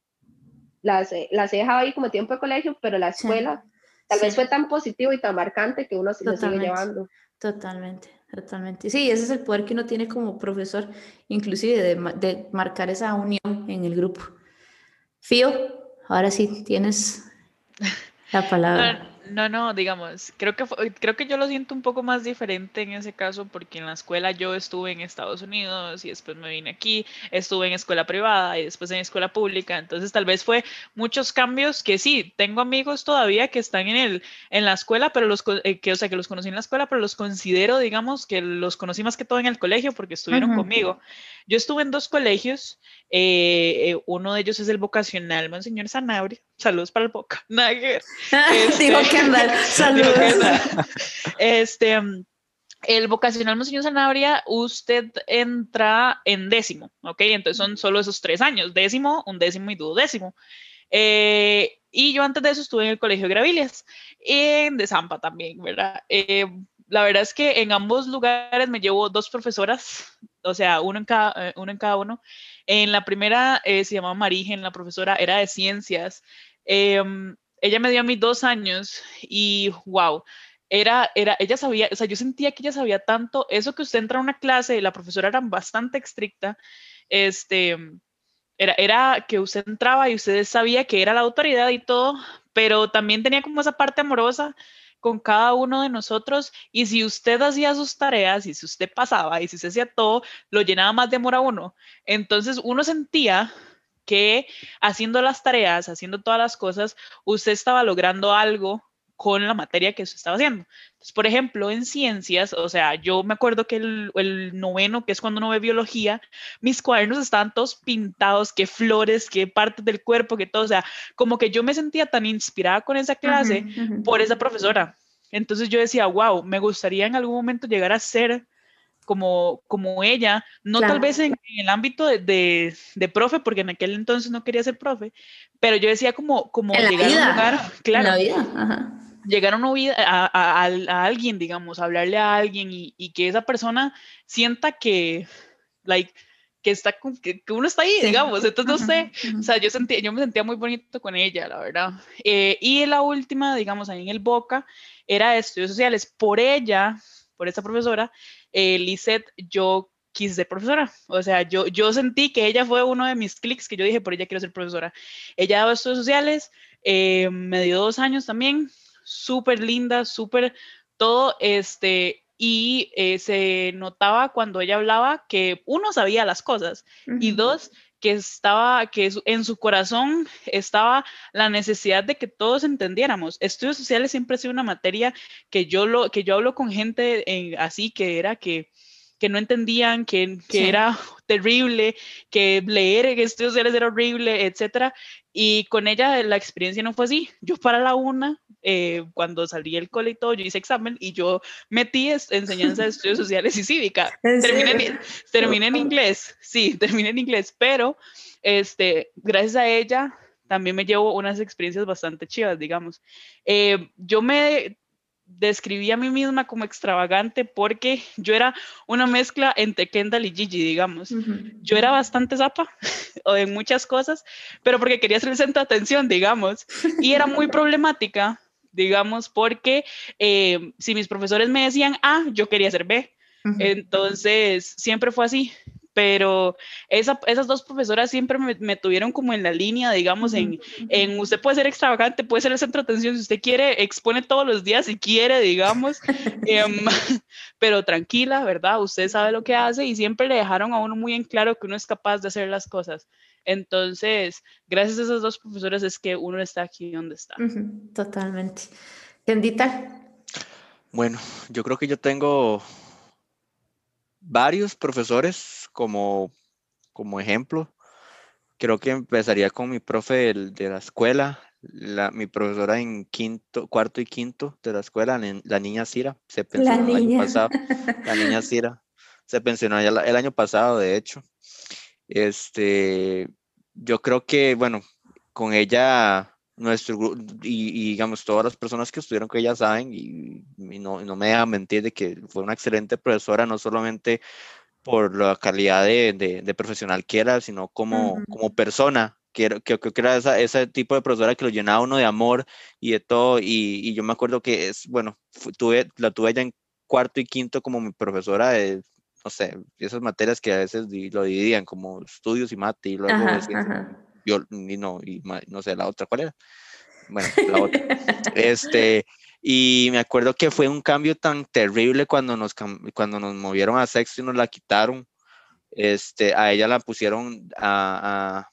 las, las he dejado ahí como tiempo de colegio, pero la escuela tal vez fue tan positivo y tan marcante que uno se lo sigue llevando. Totalmente, totalmente. Sí, ese es el poder que uno tiene como profesor, inclusive de, de marcar esa unión en el grupo. Fío, ahora sí tienes la palabra. No, no, digamos, creo que, creo que yo lo siento un poco más diferente en ese caso porque en la escuela yo estuve en Estados Unidos y después me vine aquí, estuve en escuela privada y después en escuela pública, entonces tal vez fue muchos cambios que sí, tengo amigos todavía que están en, el, en la escuela, pero los, eh, que, o sea, que los conocí en la escuela, pero los considero, digamos, que los conocí más que todo en el colegio porque estuvieron conmigo. Yo estuve en dos colegios, eh, eh, uno de ellos es el vocacional Monseñor Sanabria, saludos para el Boca, Nagger. Este, Digo que andar, saludos. Este, el vocacional Monseñor Sanabria, usted entra en décimo, ¿ok? Entonces son solo esos tres años, décimo, un décimo y duodécimo. Eh, y yo antes de eso estuve en el Colegio de Gravilias, en De Zampa también, ¿verdad? Eh, la verdad es que en ambos lugares me llevo dos profesoras, o sea, uno en cada, eh, uno, en cada uno. En la primera eh, se llamaba Marigen, la profesora era de ciencias. Em, ella me dio a mí dos años y wow, era, era, ella sabía, o sea, yo sentía que ella sabía tanto, eso que usted entra a una clase, la profesora era bastante estricta, este, era, era que usted entraba y usted sabía que era la autoridad y todo, pero también tenía como esa parte amorosa con cada uno de nosotros y si usted hacía sus tareas y si usted pasaba y si se hacía todo, lo llenaba más de amor a uno. Entonces uno sentía que haciendo las tareas, haciendo todas las cosas, usted estaba logrando algo con la materia que usted estaba haciendo. Entonces, por ejemplo, en ciencias, o sea, yo me acuerdo que el, el, noveno, que es cuando uno ve biología, mis cuadernos estaban todos pintados, qué flores, qué partes del cuerpo, que todo, o sea, como que yo me sentía tan inspirada con esa clase por esa profesora. Entonces yo decía, wow, me gustaría en algún momento llegar a ser como, como ella, no tal vez en, el ámbito de, de, profe, porque en aquel entonces no quería ser profe, pero yo decía como, como llegar a un lugar, claro. En la vida, Ajá llegar a, una vida, a, a, alguien, digamos, hablarle a alguien y, y, que esa persona sienta que, like, que, está, que, que uno está ahí, digamos, entonces no sé, o sea, yo, sentí, yo me sentía muy bonito con ella, la verdad. Eh, y la última, digamos, ahí en el Boca, era estudios sociales. Por ella, por esta profesora, eh, Lisette, yo quise ser profesora. O sea, yo, yo sentí que ella fue uno de mis clics que yo dije, por ella quiero ser profesora. Ella daba estudios sociales, eh, me dio dos años también, súper linda, súper todo, este, y eh, se notaba cuando ella hablaba que uno sabía las cosas y dos, que estaba, que en su corazón estaba la necesidad de que todos entendiéramos. Estudios sociales siempre ha sido una materia que yo, lo, que yo hablo con gente así, que era que que no entendían, que, que era terrible, que leer en estudios sociales era horrible, etcétera. Y con ella la experiencia no fue así. Yo para la una, eh, cuando salí del cole y todo, yo hice examen y yo metí enseñanza de estudios sociales y cívica. terminé, en, terminé en inglés, sí, terminé en inglés, pero este, gracias a ella también me llevo unas experiencias bastante chivas, digamos. Eh, yo me describí a mí misma como extravagante porque yo era una mezcla entre Kendall y Gigi, digamos. Yo era bastante zapa o en muchas cosas, pero porque quería ser el centro de atención, digamos. Y era muy problemática, digamos, porque eh, si mis profesores me decían A, yo quería ser B. Entonces, siempre fue así pero esas dos profesoras siempre me, tuvieron como en la línea, digamos, en, en, usted puede ser extravagante, puede ser el centro de atención, si usted quiere, expone todos los días si quiere, digamos, em, pero tranquila, ¿verdad? Usted sabe lo que hace y siempre le dejaron a uno muy en claro que uno es capaz de hacer las cosas. Entonces, gracias a esas dos profesoras es que uno está aquí donde está. Totalmente. Bueno, yo creo que yo tengo varios profesores como, como ejemplo. Creo que empezaría con mi profe de, la escuela, la, mi profesora en quinto, cuarto y quinto de la escuela, la niña Cira, se pensionó el año pasado. La niña Cira se pensionó ya el año pasado, de hecho. Este, yo creo que, bueno, con ella nuestro y, y, digamos todas las personas que estuvieron que ya saben y, no, no, me dejan mentir de que fue una excelente profesora no solamente por la calidad de, de, profesional que era sino como, como persona que, que, que era esa, ese tipo de profesora que lo llenaba uno de amor y de todo. Y, y yo me acuerdo que es bueno tuve la tuve ya en cuarto y quinto como mi profesora de no sé esas materias que a veces lo dividían como estudios y mate y luego yo, y no, y no sé, la otra, ¿cuál era? Bueno, la otra. este, y me acuerdo que fue un cambio tan terrible cuando nos, cuando nos movieron a sexto y nos la quitaron. Este, a ella la pusieron a, a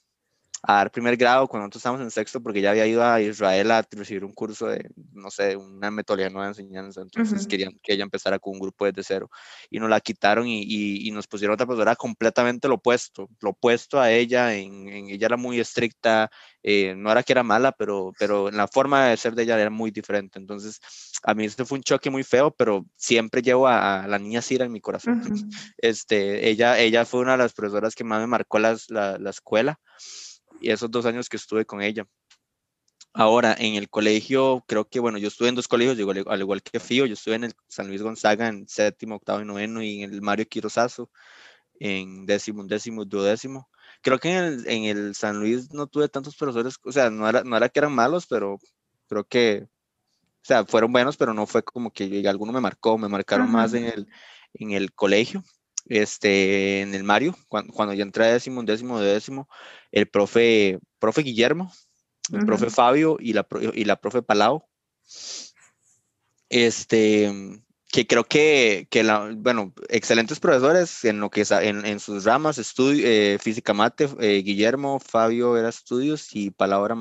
dar primer grado cuando nosotros estábamos en sexto, porque ya había ido a Israel a recibir un curso de, no sé, una metodología nueva de enseñanza, entonces querían que ella empezara con un grupo desde cero. Y nos la quitaron y, y, nos pusieron otra profesora completamente lo opuesto, lo opuesto a ella, en, ella era muy estricta, eh, no era que era mala, pero, pero en la forma de ser de ella era muy diferente, entonces a mí este fue un choque muy feo, pero siempre llevo a, la niña Cira en mi corazón. este, ella, ella fue una de las profesoras que más me marcó la, la escuela y esos dos años que estuve con ella. Ahora, en el colegio, creo que, bueno, yo estuve en dos colegios, al igual que Fío, yo estuve en el San Luis Gonzaga en séptimo, octavo y noveno, y en el Mario Quirosazo en décimo, décimo, duodécimo. Creo que en el, en el, San Luis no tuve tantos profesores, o sea, no era, no era que eran malos, pero creo que, o sea, fueron buenos, pero no fue como que alguno me marcó, me marcaron más en el, en el colegio este, en el Mario, cuando, cuando yo entré décimo, décimo, décimo, el profe, profe Guillermo, el profe Fabio y la, y la profe Palau, este, que creo que, que la, bueno, excelentes profesores en lo que en, en sus ramas, estudio, eh, física mate, eh, Guillermo, Fabio era estudios y Palau era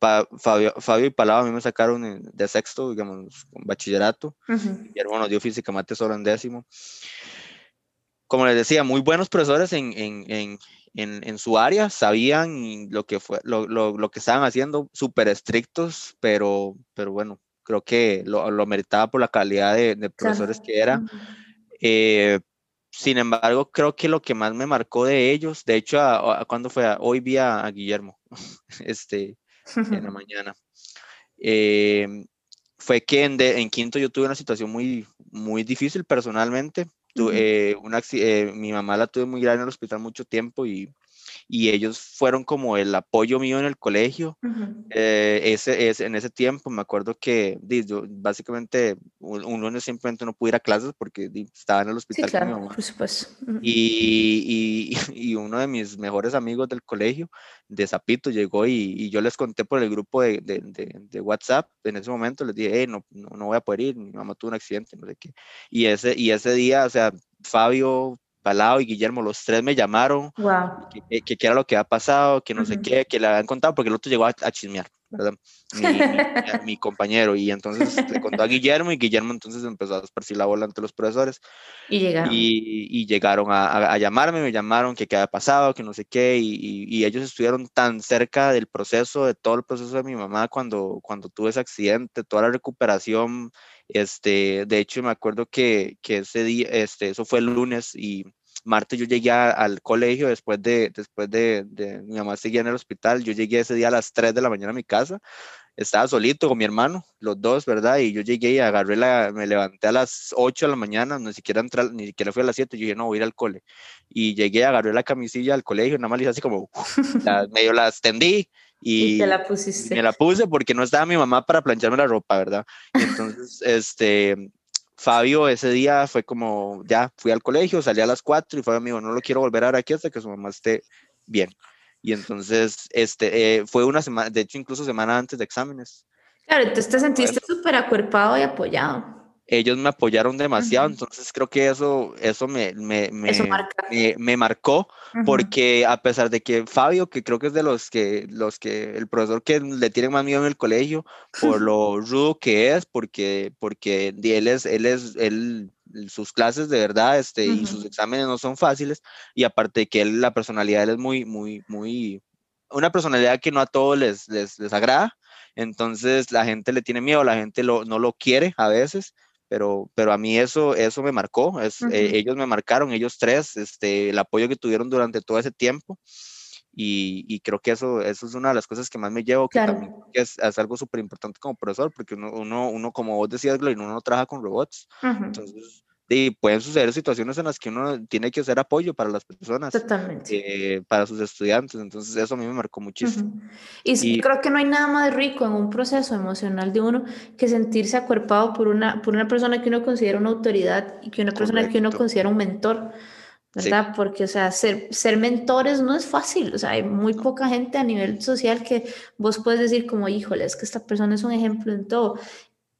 matemáticas. Fabio, Fabio, y Palau a mí me sacaron de sexto, digamos, con bachillerato. Guillermo nos dio física mate solo en décimo como les decía, muy buenos profesores en, en, en, en su área, sabían lo que, fue, lo, lo, lo que estaban haciendo, súper estrictos, pero, pero bueno, creo que lo, lo meritaba por la calidad de, profesores que era. Eh, sin embargo, creo que lo que más me marcó de ellos, de hecho, a, cuando fue, hoy vi a, Guillermo, este, en la mañana, eh, fue que en, en, quinto yo tuve una situación muy, muy difícil personalmente. Una, mi mamá la tuve muy grande en el hospital mucho tiempo y y ellos fueron como el apoyo mío en el colegio. Eh, ese, ese, en ese tiempo me acuerdo que yo, básicamente un, lunes simplemente no pude ir a clases porque estaba en el hospital con mi mamá. Por supuesto. y, y, y, uno de mis mejores amigos del colegio, de Zapito, llegó y, y yo les conté por el grupo de, de, de, WhatsApp en ese momento, les dije, hey, no, no, no, voy a poder ir, mi mamá tuvo un accidente, no sé qué. Y ese, y ese día, o sea, Fabio, Palao y Guillermo, los tres me llamaron, que, que, era lo que había pasado, que no sé qué, que le habían contado, porque el otro llegó a, chismear, ¿verdad? Mi, compañero, y entonces le contó a Guillermo, y Guillermo entonces empezó a esparcir la bola ante los profesores. Y llegaron. Y, llegaron a, llamarme, me llamaron que qué había pasado, que no sé qué, y, ellos estuvieron tan cerca del proceso, de todo el proceso de mi mamá cuando, cuando tuve ese accidente, toda la recuperación, este, de hecho me acuerdo que, que ese día, este, eso fue el lunes y martes yo llegué al colegio después de, después de, de, mi mamá seguía en el hospital, yo llegué ese día a las 3 de la mañana a mi casa, estaba solito con mi hermano, los dos, ¿verdad? Y yo llegué y agarré la, me levanté a las 8 de la mañana, ni siquiera entré, ni siquiera fui a las 7, yo dije, no, voy a ir al cole. Y llegué, agarré la camisilla al colegio, nada más le hice así como, medio la extendí, y, te la pusiste. Me la puse porque no estaba mi mamá para plancharme la ropa, ¿verdad? entonces, este, Fabio ese día fue como, ya fui al colegio, salí a las 4 y Fabio me dijo, no lo quiero volver a ver aquí hasta que su mamá esté bien. Y entonces, este, eh, fue una semana, de hecho, incluso semana antes de exámenes. Claro, entonces te sentiste súper acuerpado y apoyado ellos me apoyaron demasiado, entonces creo que eso, eso me, me, me, marcó, porque a pesar de que Fabio, que creo que es de los que, los que, el profesor que le tiene más miedo en el colegio, por lo rudo que es, porque, porque él es, él es, él, sus clases de verdad, este, y sus exámenes no son fáciles, y aparte de que él, la personalidad él es muy, muy, muy, una personalidad que no a todos les, les, les agrada, entonces la gente le tiene miedo, la gente lo, no lo quiere a veces, pero, pero a mí eso, eso me marcó, es, eh, ellos me marcaron, ellos tres, este, el apoyo que tuvieron durante todo ese tiempo. Y, y, creo que eso, eso es una de las cosas que más me llevo, que también es, es algo súper importante como profesor, porque uno, uno, uno, como vos decías, Gloria, uno no trabaja con robots. Entonces, y pueden suceder situaciones en las que uno tiene que hacer apoyo para las personas, Totalmente. Eh, para sus estudiantes, entonces eso a mí me marcó muchísimo. y, creo que no hay nada más rico en un proceso emocional de uno que sentirse acuerpado por una, por una persona que uno considera una autoridad y que una persona que uno considera un mentor, ¿verdad? Porque, o sea, ser, ser mentores no es fácil, o sea, hay muy poca gente a nivel social que vos puedes decir como, híjole, es que esta persona es un ejemplo en todo.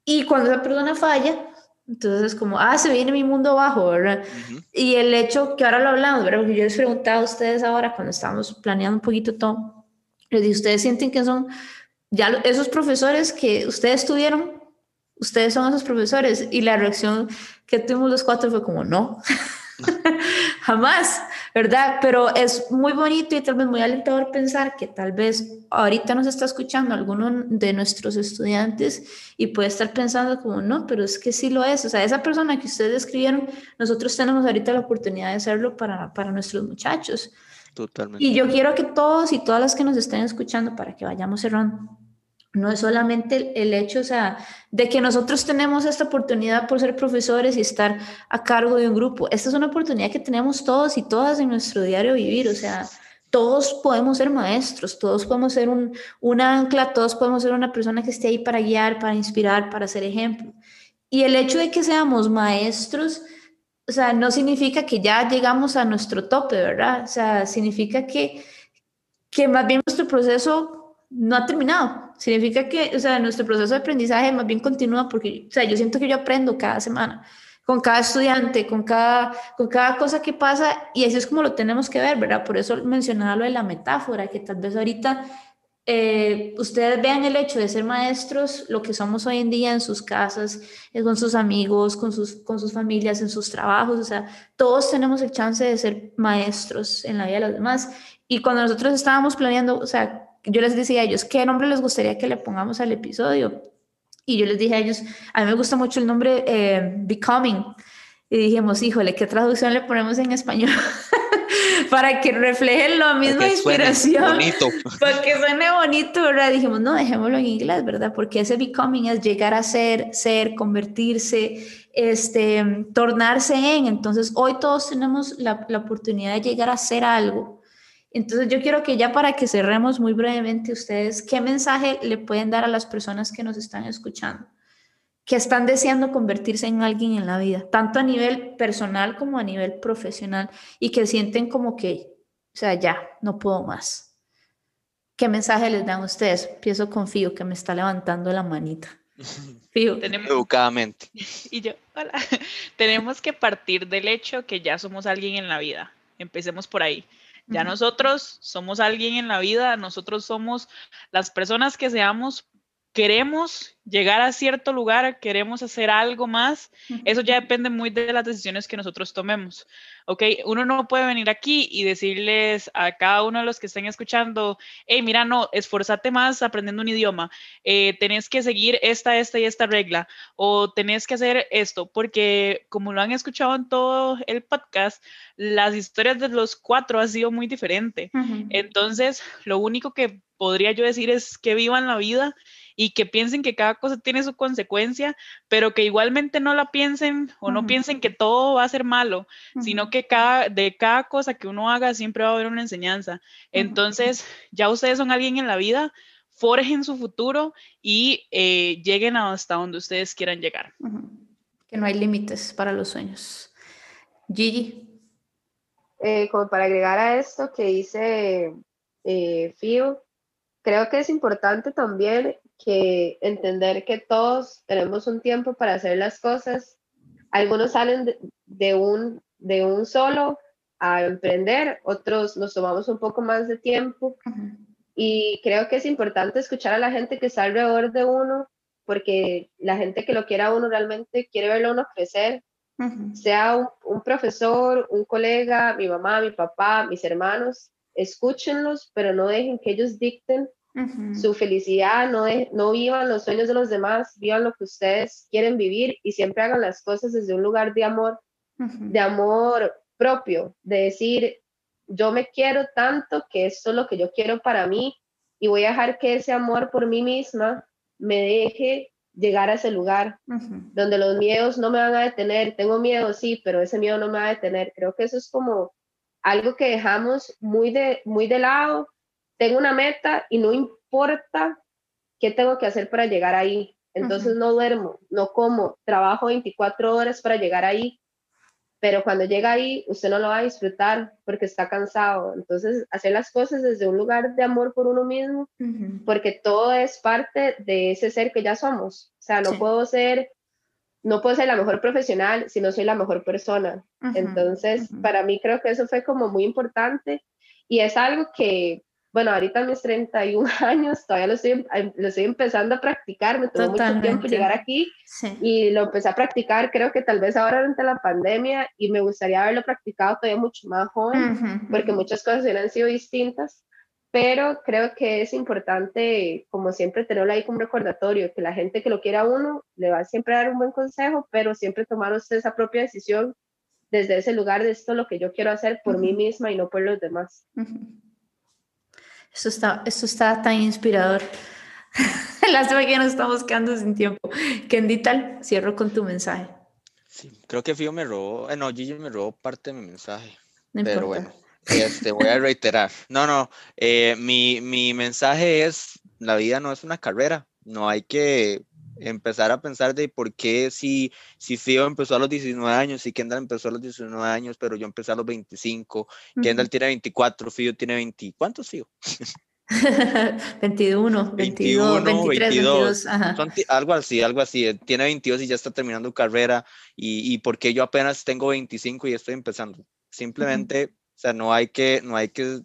Y cuando esa persona falla, entonces, como, ah, se viene mi mundo abajo, ¿verdad? Y el hecho que ahora lo hablamos, ¿verdad? Porque yo les preguntaba a ustedes ahora, cuando estábamos planeando un poquito todo, les dije, ¿ustedes sienten que son ya esos profesores que ustedes tuvieron? Ustedes son esos profesores. Y la reacción que tuvimos los cuatro fue como, no. jamás, ¿verdad? Pero es muy bonito y tal vez muy alentador pensar que tal vez ahorita nos está escuchando alguno de nuestros estudiantes y puede estar pensando como, no, pero es que sí lo es. O sea, esa persona que ustedes escribieron, nosotros tenemos ahorita la oportunidad de hacerlo para, para nuestros muchachos. Totalmente. Y yo quiero que todos y todas las que nos estén escuchando, para que vayamos cerrando, no es solamente el hecho, de que nosotros tenemos esta oportunidad por ser profesores y estar a cargo de un grupo. Esta es una oportunidad que tenemos todos y todas en nuestro diario vivir, o sea, todos podemos ser maestros, todos podemos ser un, un ancla, todos podemos ser una persona que esté ahí para guiar, para inspirar, para ser ejemplo. Y el hecho de que seamos maestros, o sea, no significa que ya llegamos a nuestro tope, ¿verdad? O sea, significa que, que más bien nuestro proceso no ha terminado Significa que, o sea, nuestro proceso de aprendizaje más bien continúa porque, o sea, yo siento que yo aprendo cada semana, con cada estudiante, con cada, con cada cosa que pasa y así es como lo tenemos que ver, ¿verdad? Por eso mencionaba lo de la metáfora, que tal vez ahorita eh, ustedes vean el hecho de ser maestros, lo que somos hoy en día en sus casas, es con sus amigos, con sus, con sus familias, en sus trabajos, o sea, todos tenemos el chance de ser maestros en la vida de los demás. Y cuando nosotros estábamos planeando, o sea, yo les decía a ellos, ¿qué nombre les gustaría que le pongamos al episodio? Y yo les dije a ellos, a mí me gusta mucho el nombre eh, Becoming. Y dijimos, híjole, ¿qué traducción le ponemos en español? para que refleje la misma inspiración. Bonito. Para que suene bonito, ¿verdad? Dijimos, no, dejémoslo en inglés, ¿verdad? Porque ese becoming es llegar a ser, ser, convertirse, este, tornarse en. Entonces, hoy todos tenemos la, la oportunidad de llegar a hacer algo. Entonces, yo quiero que ya para que cerremos muy brevemente ustedes, ¿qué mensaje le pueden dar a las personas que nos están escuchando? que están deseando convertirse en alguien en la vida, tanto a nivel personal como a nivel profesional, y que sienten como que, o sea, ya, no puedo más. ¿Qué mensaje les dan ustedes? Empiezo con Fío, que me está levantando la manita. Fío. Educadamente. Y yo, hola. Tenemos que partir del hecho que ya somos alguien en la vida. Empecemos por ahí. Ya nosotros somos alguien en la vida, nosotros somos las personas que seamos queremos llegar a cierto lugar, queremos hacer algo más, eso ya depende muy de las decisiones que nosotros tomemos. ¿Ok? Uno no puede venir aquí y decirles a cada uno de los que estén escuchando, hey, mira, no, esforzate más aprendiendo un idioma, eh, tenés que seguir esta, esta y esta regla, o tenés que hacer esto, porque como lo han escuchado en todo el podcast, las historias de los cuatro han sido muy diferentes. Entonces, lo único que podría yo decir es que vivan la vida y que piensen que cada cosa tiene su consecuencia, pero que igualmente no la piensen o no piensen que todo va a ser malo, sino que cada, de cada cosa que uno haga siempre va a haber una enseñanza. Entonces, ya ustedes son alguien en la vida, forjen su futuro y eh, lleguen hasta donde ustedes quieran llegar. Que no hay límites para los sueños. Gigi. Eh, como para agregar a esto que dice eh, Fio, creo que es importante también que entender que todos tenemos un tiempo para hacer las cosas. Algunos salen de, un, de un solo a emprender, otros nos tomamos un poco más de tiempo. Y creo que es importante escuchar a la gente que está alrededor de uno, porque la gente que lo quiera a uno realmente quiere verlo a uno crecer, sea un, un, profesor, un colega, mi mamá, mi papá, mis hermanos, escúchenlos, pero no dejen que ellos dicten su felicidad, no, no vivan los sueños de los demás, vivan lo que ustedes quieren vivir y siempre hagan las cosas desde un lugar de amor, de amor propio, de decir, yo me quiero tanto que esto es lo que yo quiero para mí y voy a dejar que ese amor por mí misma me deje llegar a ese lugar donde los miedos no me van a detener. Tengo miedo, sí, pero ese miedo no me va a detener. Creo que eso es como algo que dejamos muy de, muy de lado tengo una meta y no importa qué tengo que hacer para llegar ahí. Entonces no duermo, no como, trabajo 24 horas para llegar ahí, pero cuando llega ahí usted no lo va a disfrutar porque está cansado. Entonces hacer las cosas desde un lugar de amor por uno mismo, porque todo es parte de ese ser que ya somos. O sea, no puedo ser no puedo ser la mejor profesional si no soy la mejor persona. Entonces, para mí creo que eso fue como muy importante y es algo que bueno, ahorita a mis 31 años todavía lo estoy, em, lo estoy empezando a practicar, me tomó mucho tiempo llegar aquí y lo empecé a practicar, creo que tal vez ahora durante la pandemia y me gustaría haberlo practicado todavía mucho más joven, porque muchas cosas hubieran sido distintas, pero creo que es importante, como siempre, tenerlo ahí como recordatorio, que la gente que lo quiera a uno le va a siempre a dar un buen consejo, pero siempre tomar usted esa propia decisión desde ese lugar de esto lo que yo quiero hacer por mí misma y no por los demás. Esto está, esto está tan inspirador. Lástima que nos estamos quedando sin tiempo. Kendi, tal, cierro con tu mensaje. Sí, creo que Fío me robó, eh, no, Gigi me robó parte de mi mensaje. pero bueno, este, voy a reiterar. No, no, eh, mi, mi mensaje es, la vida no es una carrera, no hay que empezar a pensar de por qué si, si Fio empezó a los 19 años y Kendall empezó a los 19 años, pero yo empecé a los 25, Kendall tiene 24, Fio tiene 20, ¿cuántos Fio? 21, 22, 23, 22, algo así, algo así, tiene 22 y ya está terminando carrera y, y porque yo apenas tengo 25 y estoy empezando. Simplemente, o sea, no hay que, no hay que,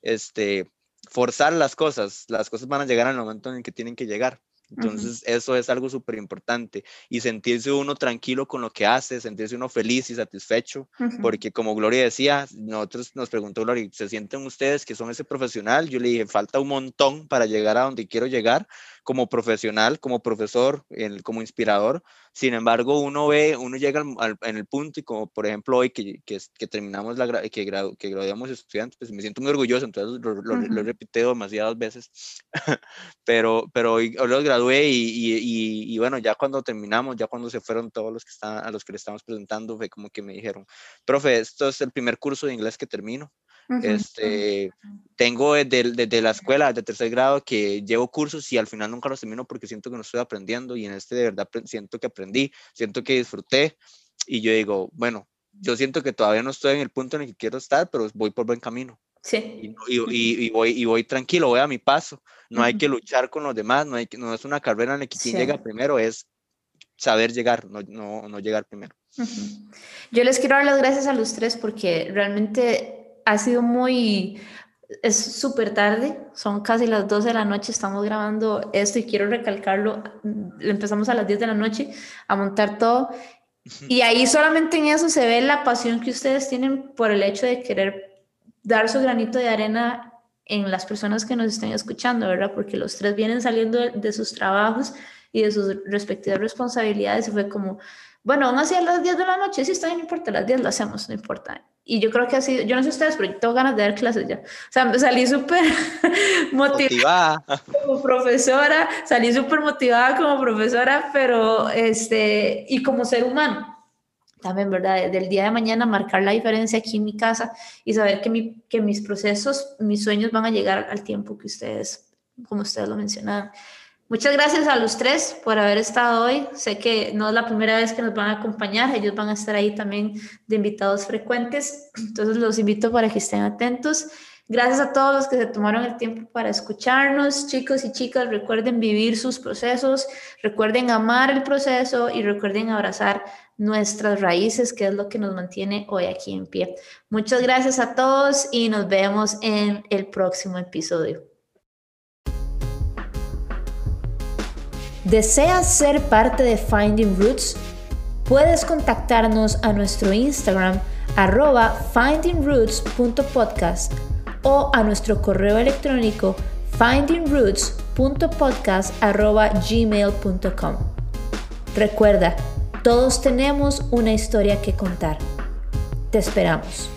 este, forzar las cosas, las cosas van a llegar al momento en el que tienen que llegar. Entonces, eso es algo súper importante. Y sentirse uno tranquilo con lo que hace, sentirse uno feliz y satisfecho, porque como Gloria decía, nosotros nos preguntó Gloria, ¿se sienten ustedes que son ese profesional? Yo le dije, falta un montón para llegar a donde quiero llegar, como profesional, como profesor, como inspirador. Sin embargo, uno ve, uno llega en el punto y como por ejemplo hoy que, que, que terminamos, la, que, que graduamos estudiantes, pues me siento muy orgulloso, entonces lo, lo, he repetido demasiadas veces, pero, pero hoy, los gradué y, y, y, bueno, ya cuando terminamos, ya cuando se fueron todos los que están, a los que le estamos presentando, fue como que me dijeron, profe, esto es el primer curso de inglés que termino este, tengo desde, desde, la escuela, de tercer grado, que llevo cursos y al final nunca los termino porque siento que no estoy aprendiendo y en este de verdad siento que aprendí, siento que disfruté y yo digo, bueno, yo siento que todavía no estoy en el punto en el que quiero estar, pero voy por buen camino. Sí. Y, y, y, voy, y voy tranquilo, voy a mi paso. No hay que luchar con los demás, no, hay que, no es una carrera en la que quien llega primero es saber llegar, no, no, no llegar primero. Yo les quiero dar las gracias a los tres porque realmente ha sido muy, es súper tarde, son casi las 12 de la noche, estamos grabando esto y quiero recalcarlo, empezamos a las 10 de la noche a montar todo y ahí solamente en eso se ve la pasión que ustedes tienen por el hecho de querer dar su granito de arena en las personas que nos estén escuchando, ¿verdad? Porque los tres vienen saliendo de, sus trabajos y de sus respectivas responsabilidades y fue como, bueno, aún así a las 10 de la noche, sí, está bien, no importa, a las 10 lo hacemos, no importa. Y yo creo que así, yo no sé ustedes, pero yo tengo ganas de dar clases ya. O sea, salí súper motivada, como profesora, salí súper motivada como profesora, pero este, y como ser humano también, ¿verdad? Del día de mañana marcar la diferencia aquí en mi casa y saber que, mi, que mis procesos, mis sueños van a llegar al tiempo que ustedes, como ustedes lo mencionaban. Muchas gracias a los tres por haber estado hoy. Sé que no es la primera vez que nos van a acompañar, ellos van a estar ahí también de invitados frecuentes, entonces los invito para que estén atentos. Gracias a todos los que se tomaron el tiempo para escucharnos, chicos y chicas. Recuerden vivir sus procesos, recuerden amar el proceso y recuerden abrazar nuestras raíces, que es lo que nos mantiene hoy aquí en pie. Muchas gracias a todos y nos vemos en el próximo episodio. ¿Deseas ser parte de Finding Roots? Puedes contactarnos a nuestro Instagram arroba findingroots.podcast o a nuestro correo electrónico findingroots.podcast.gmail.com. Recuerda, todos tenemos una historia que contar. Te esperamos.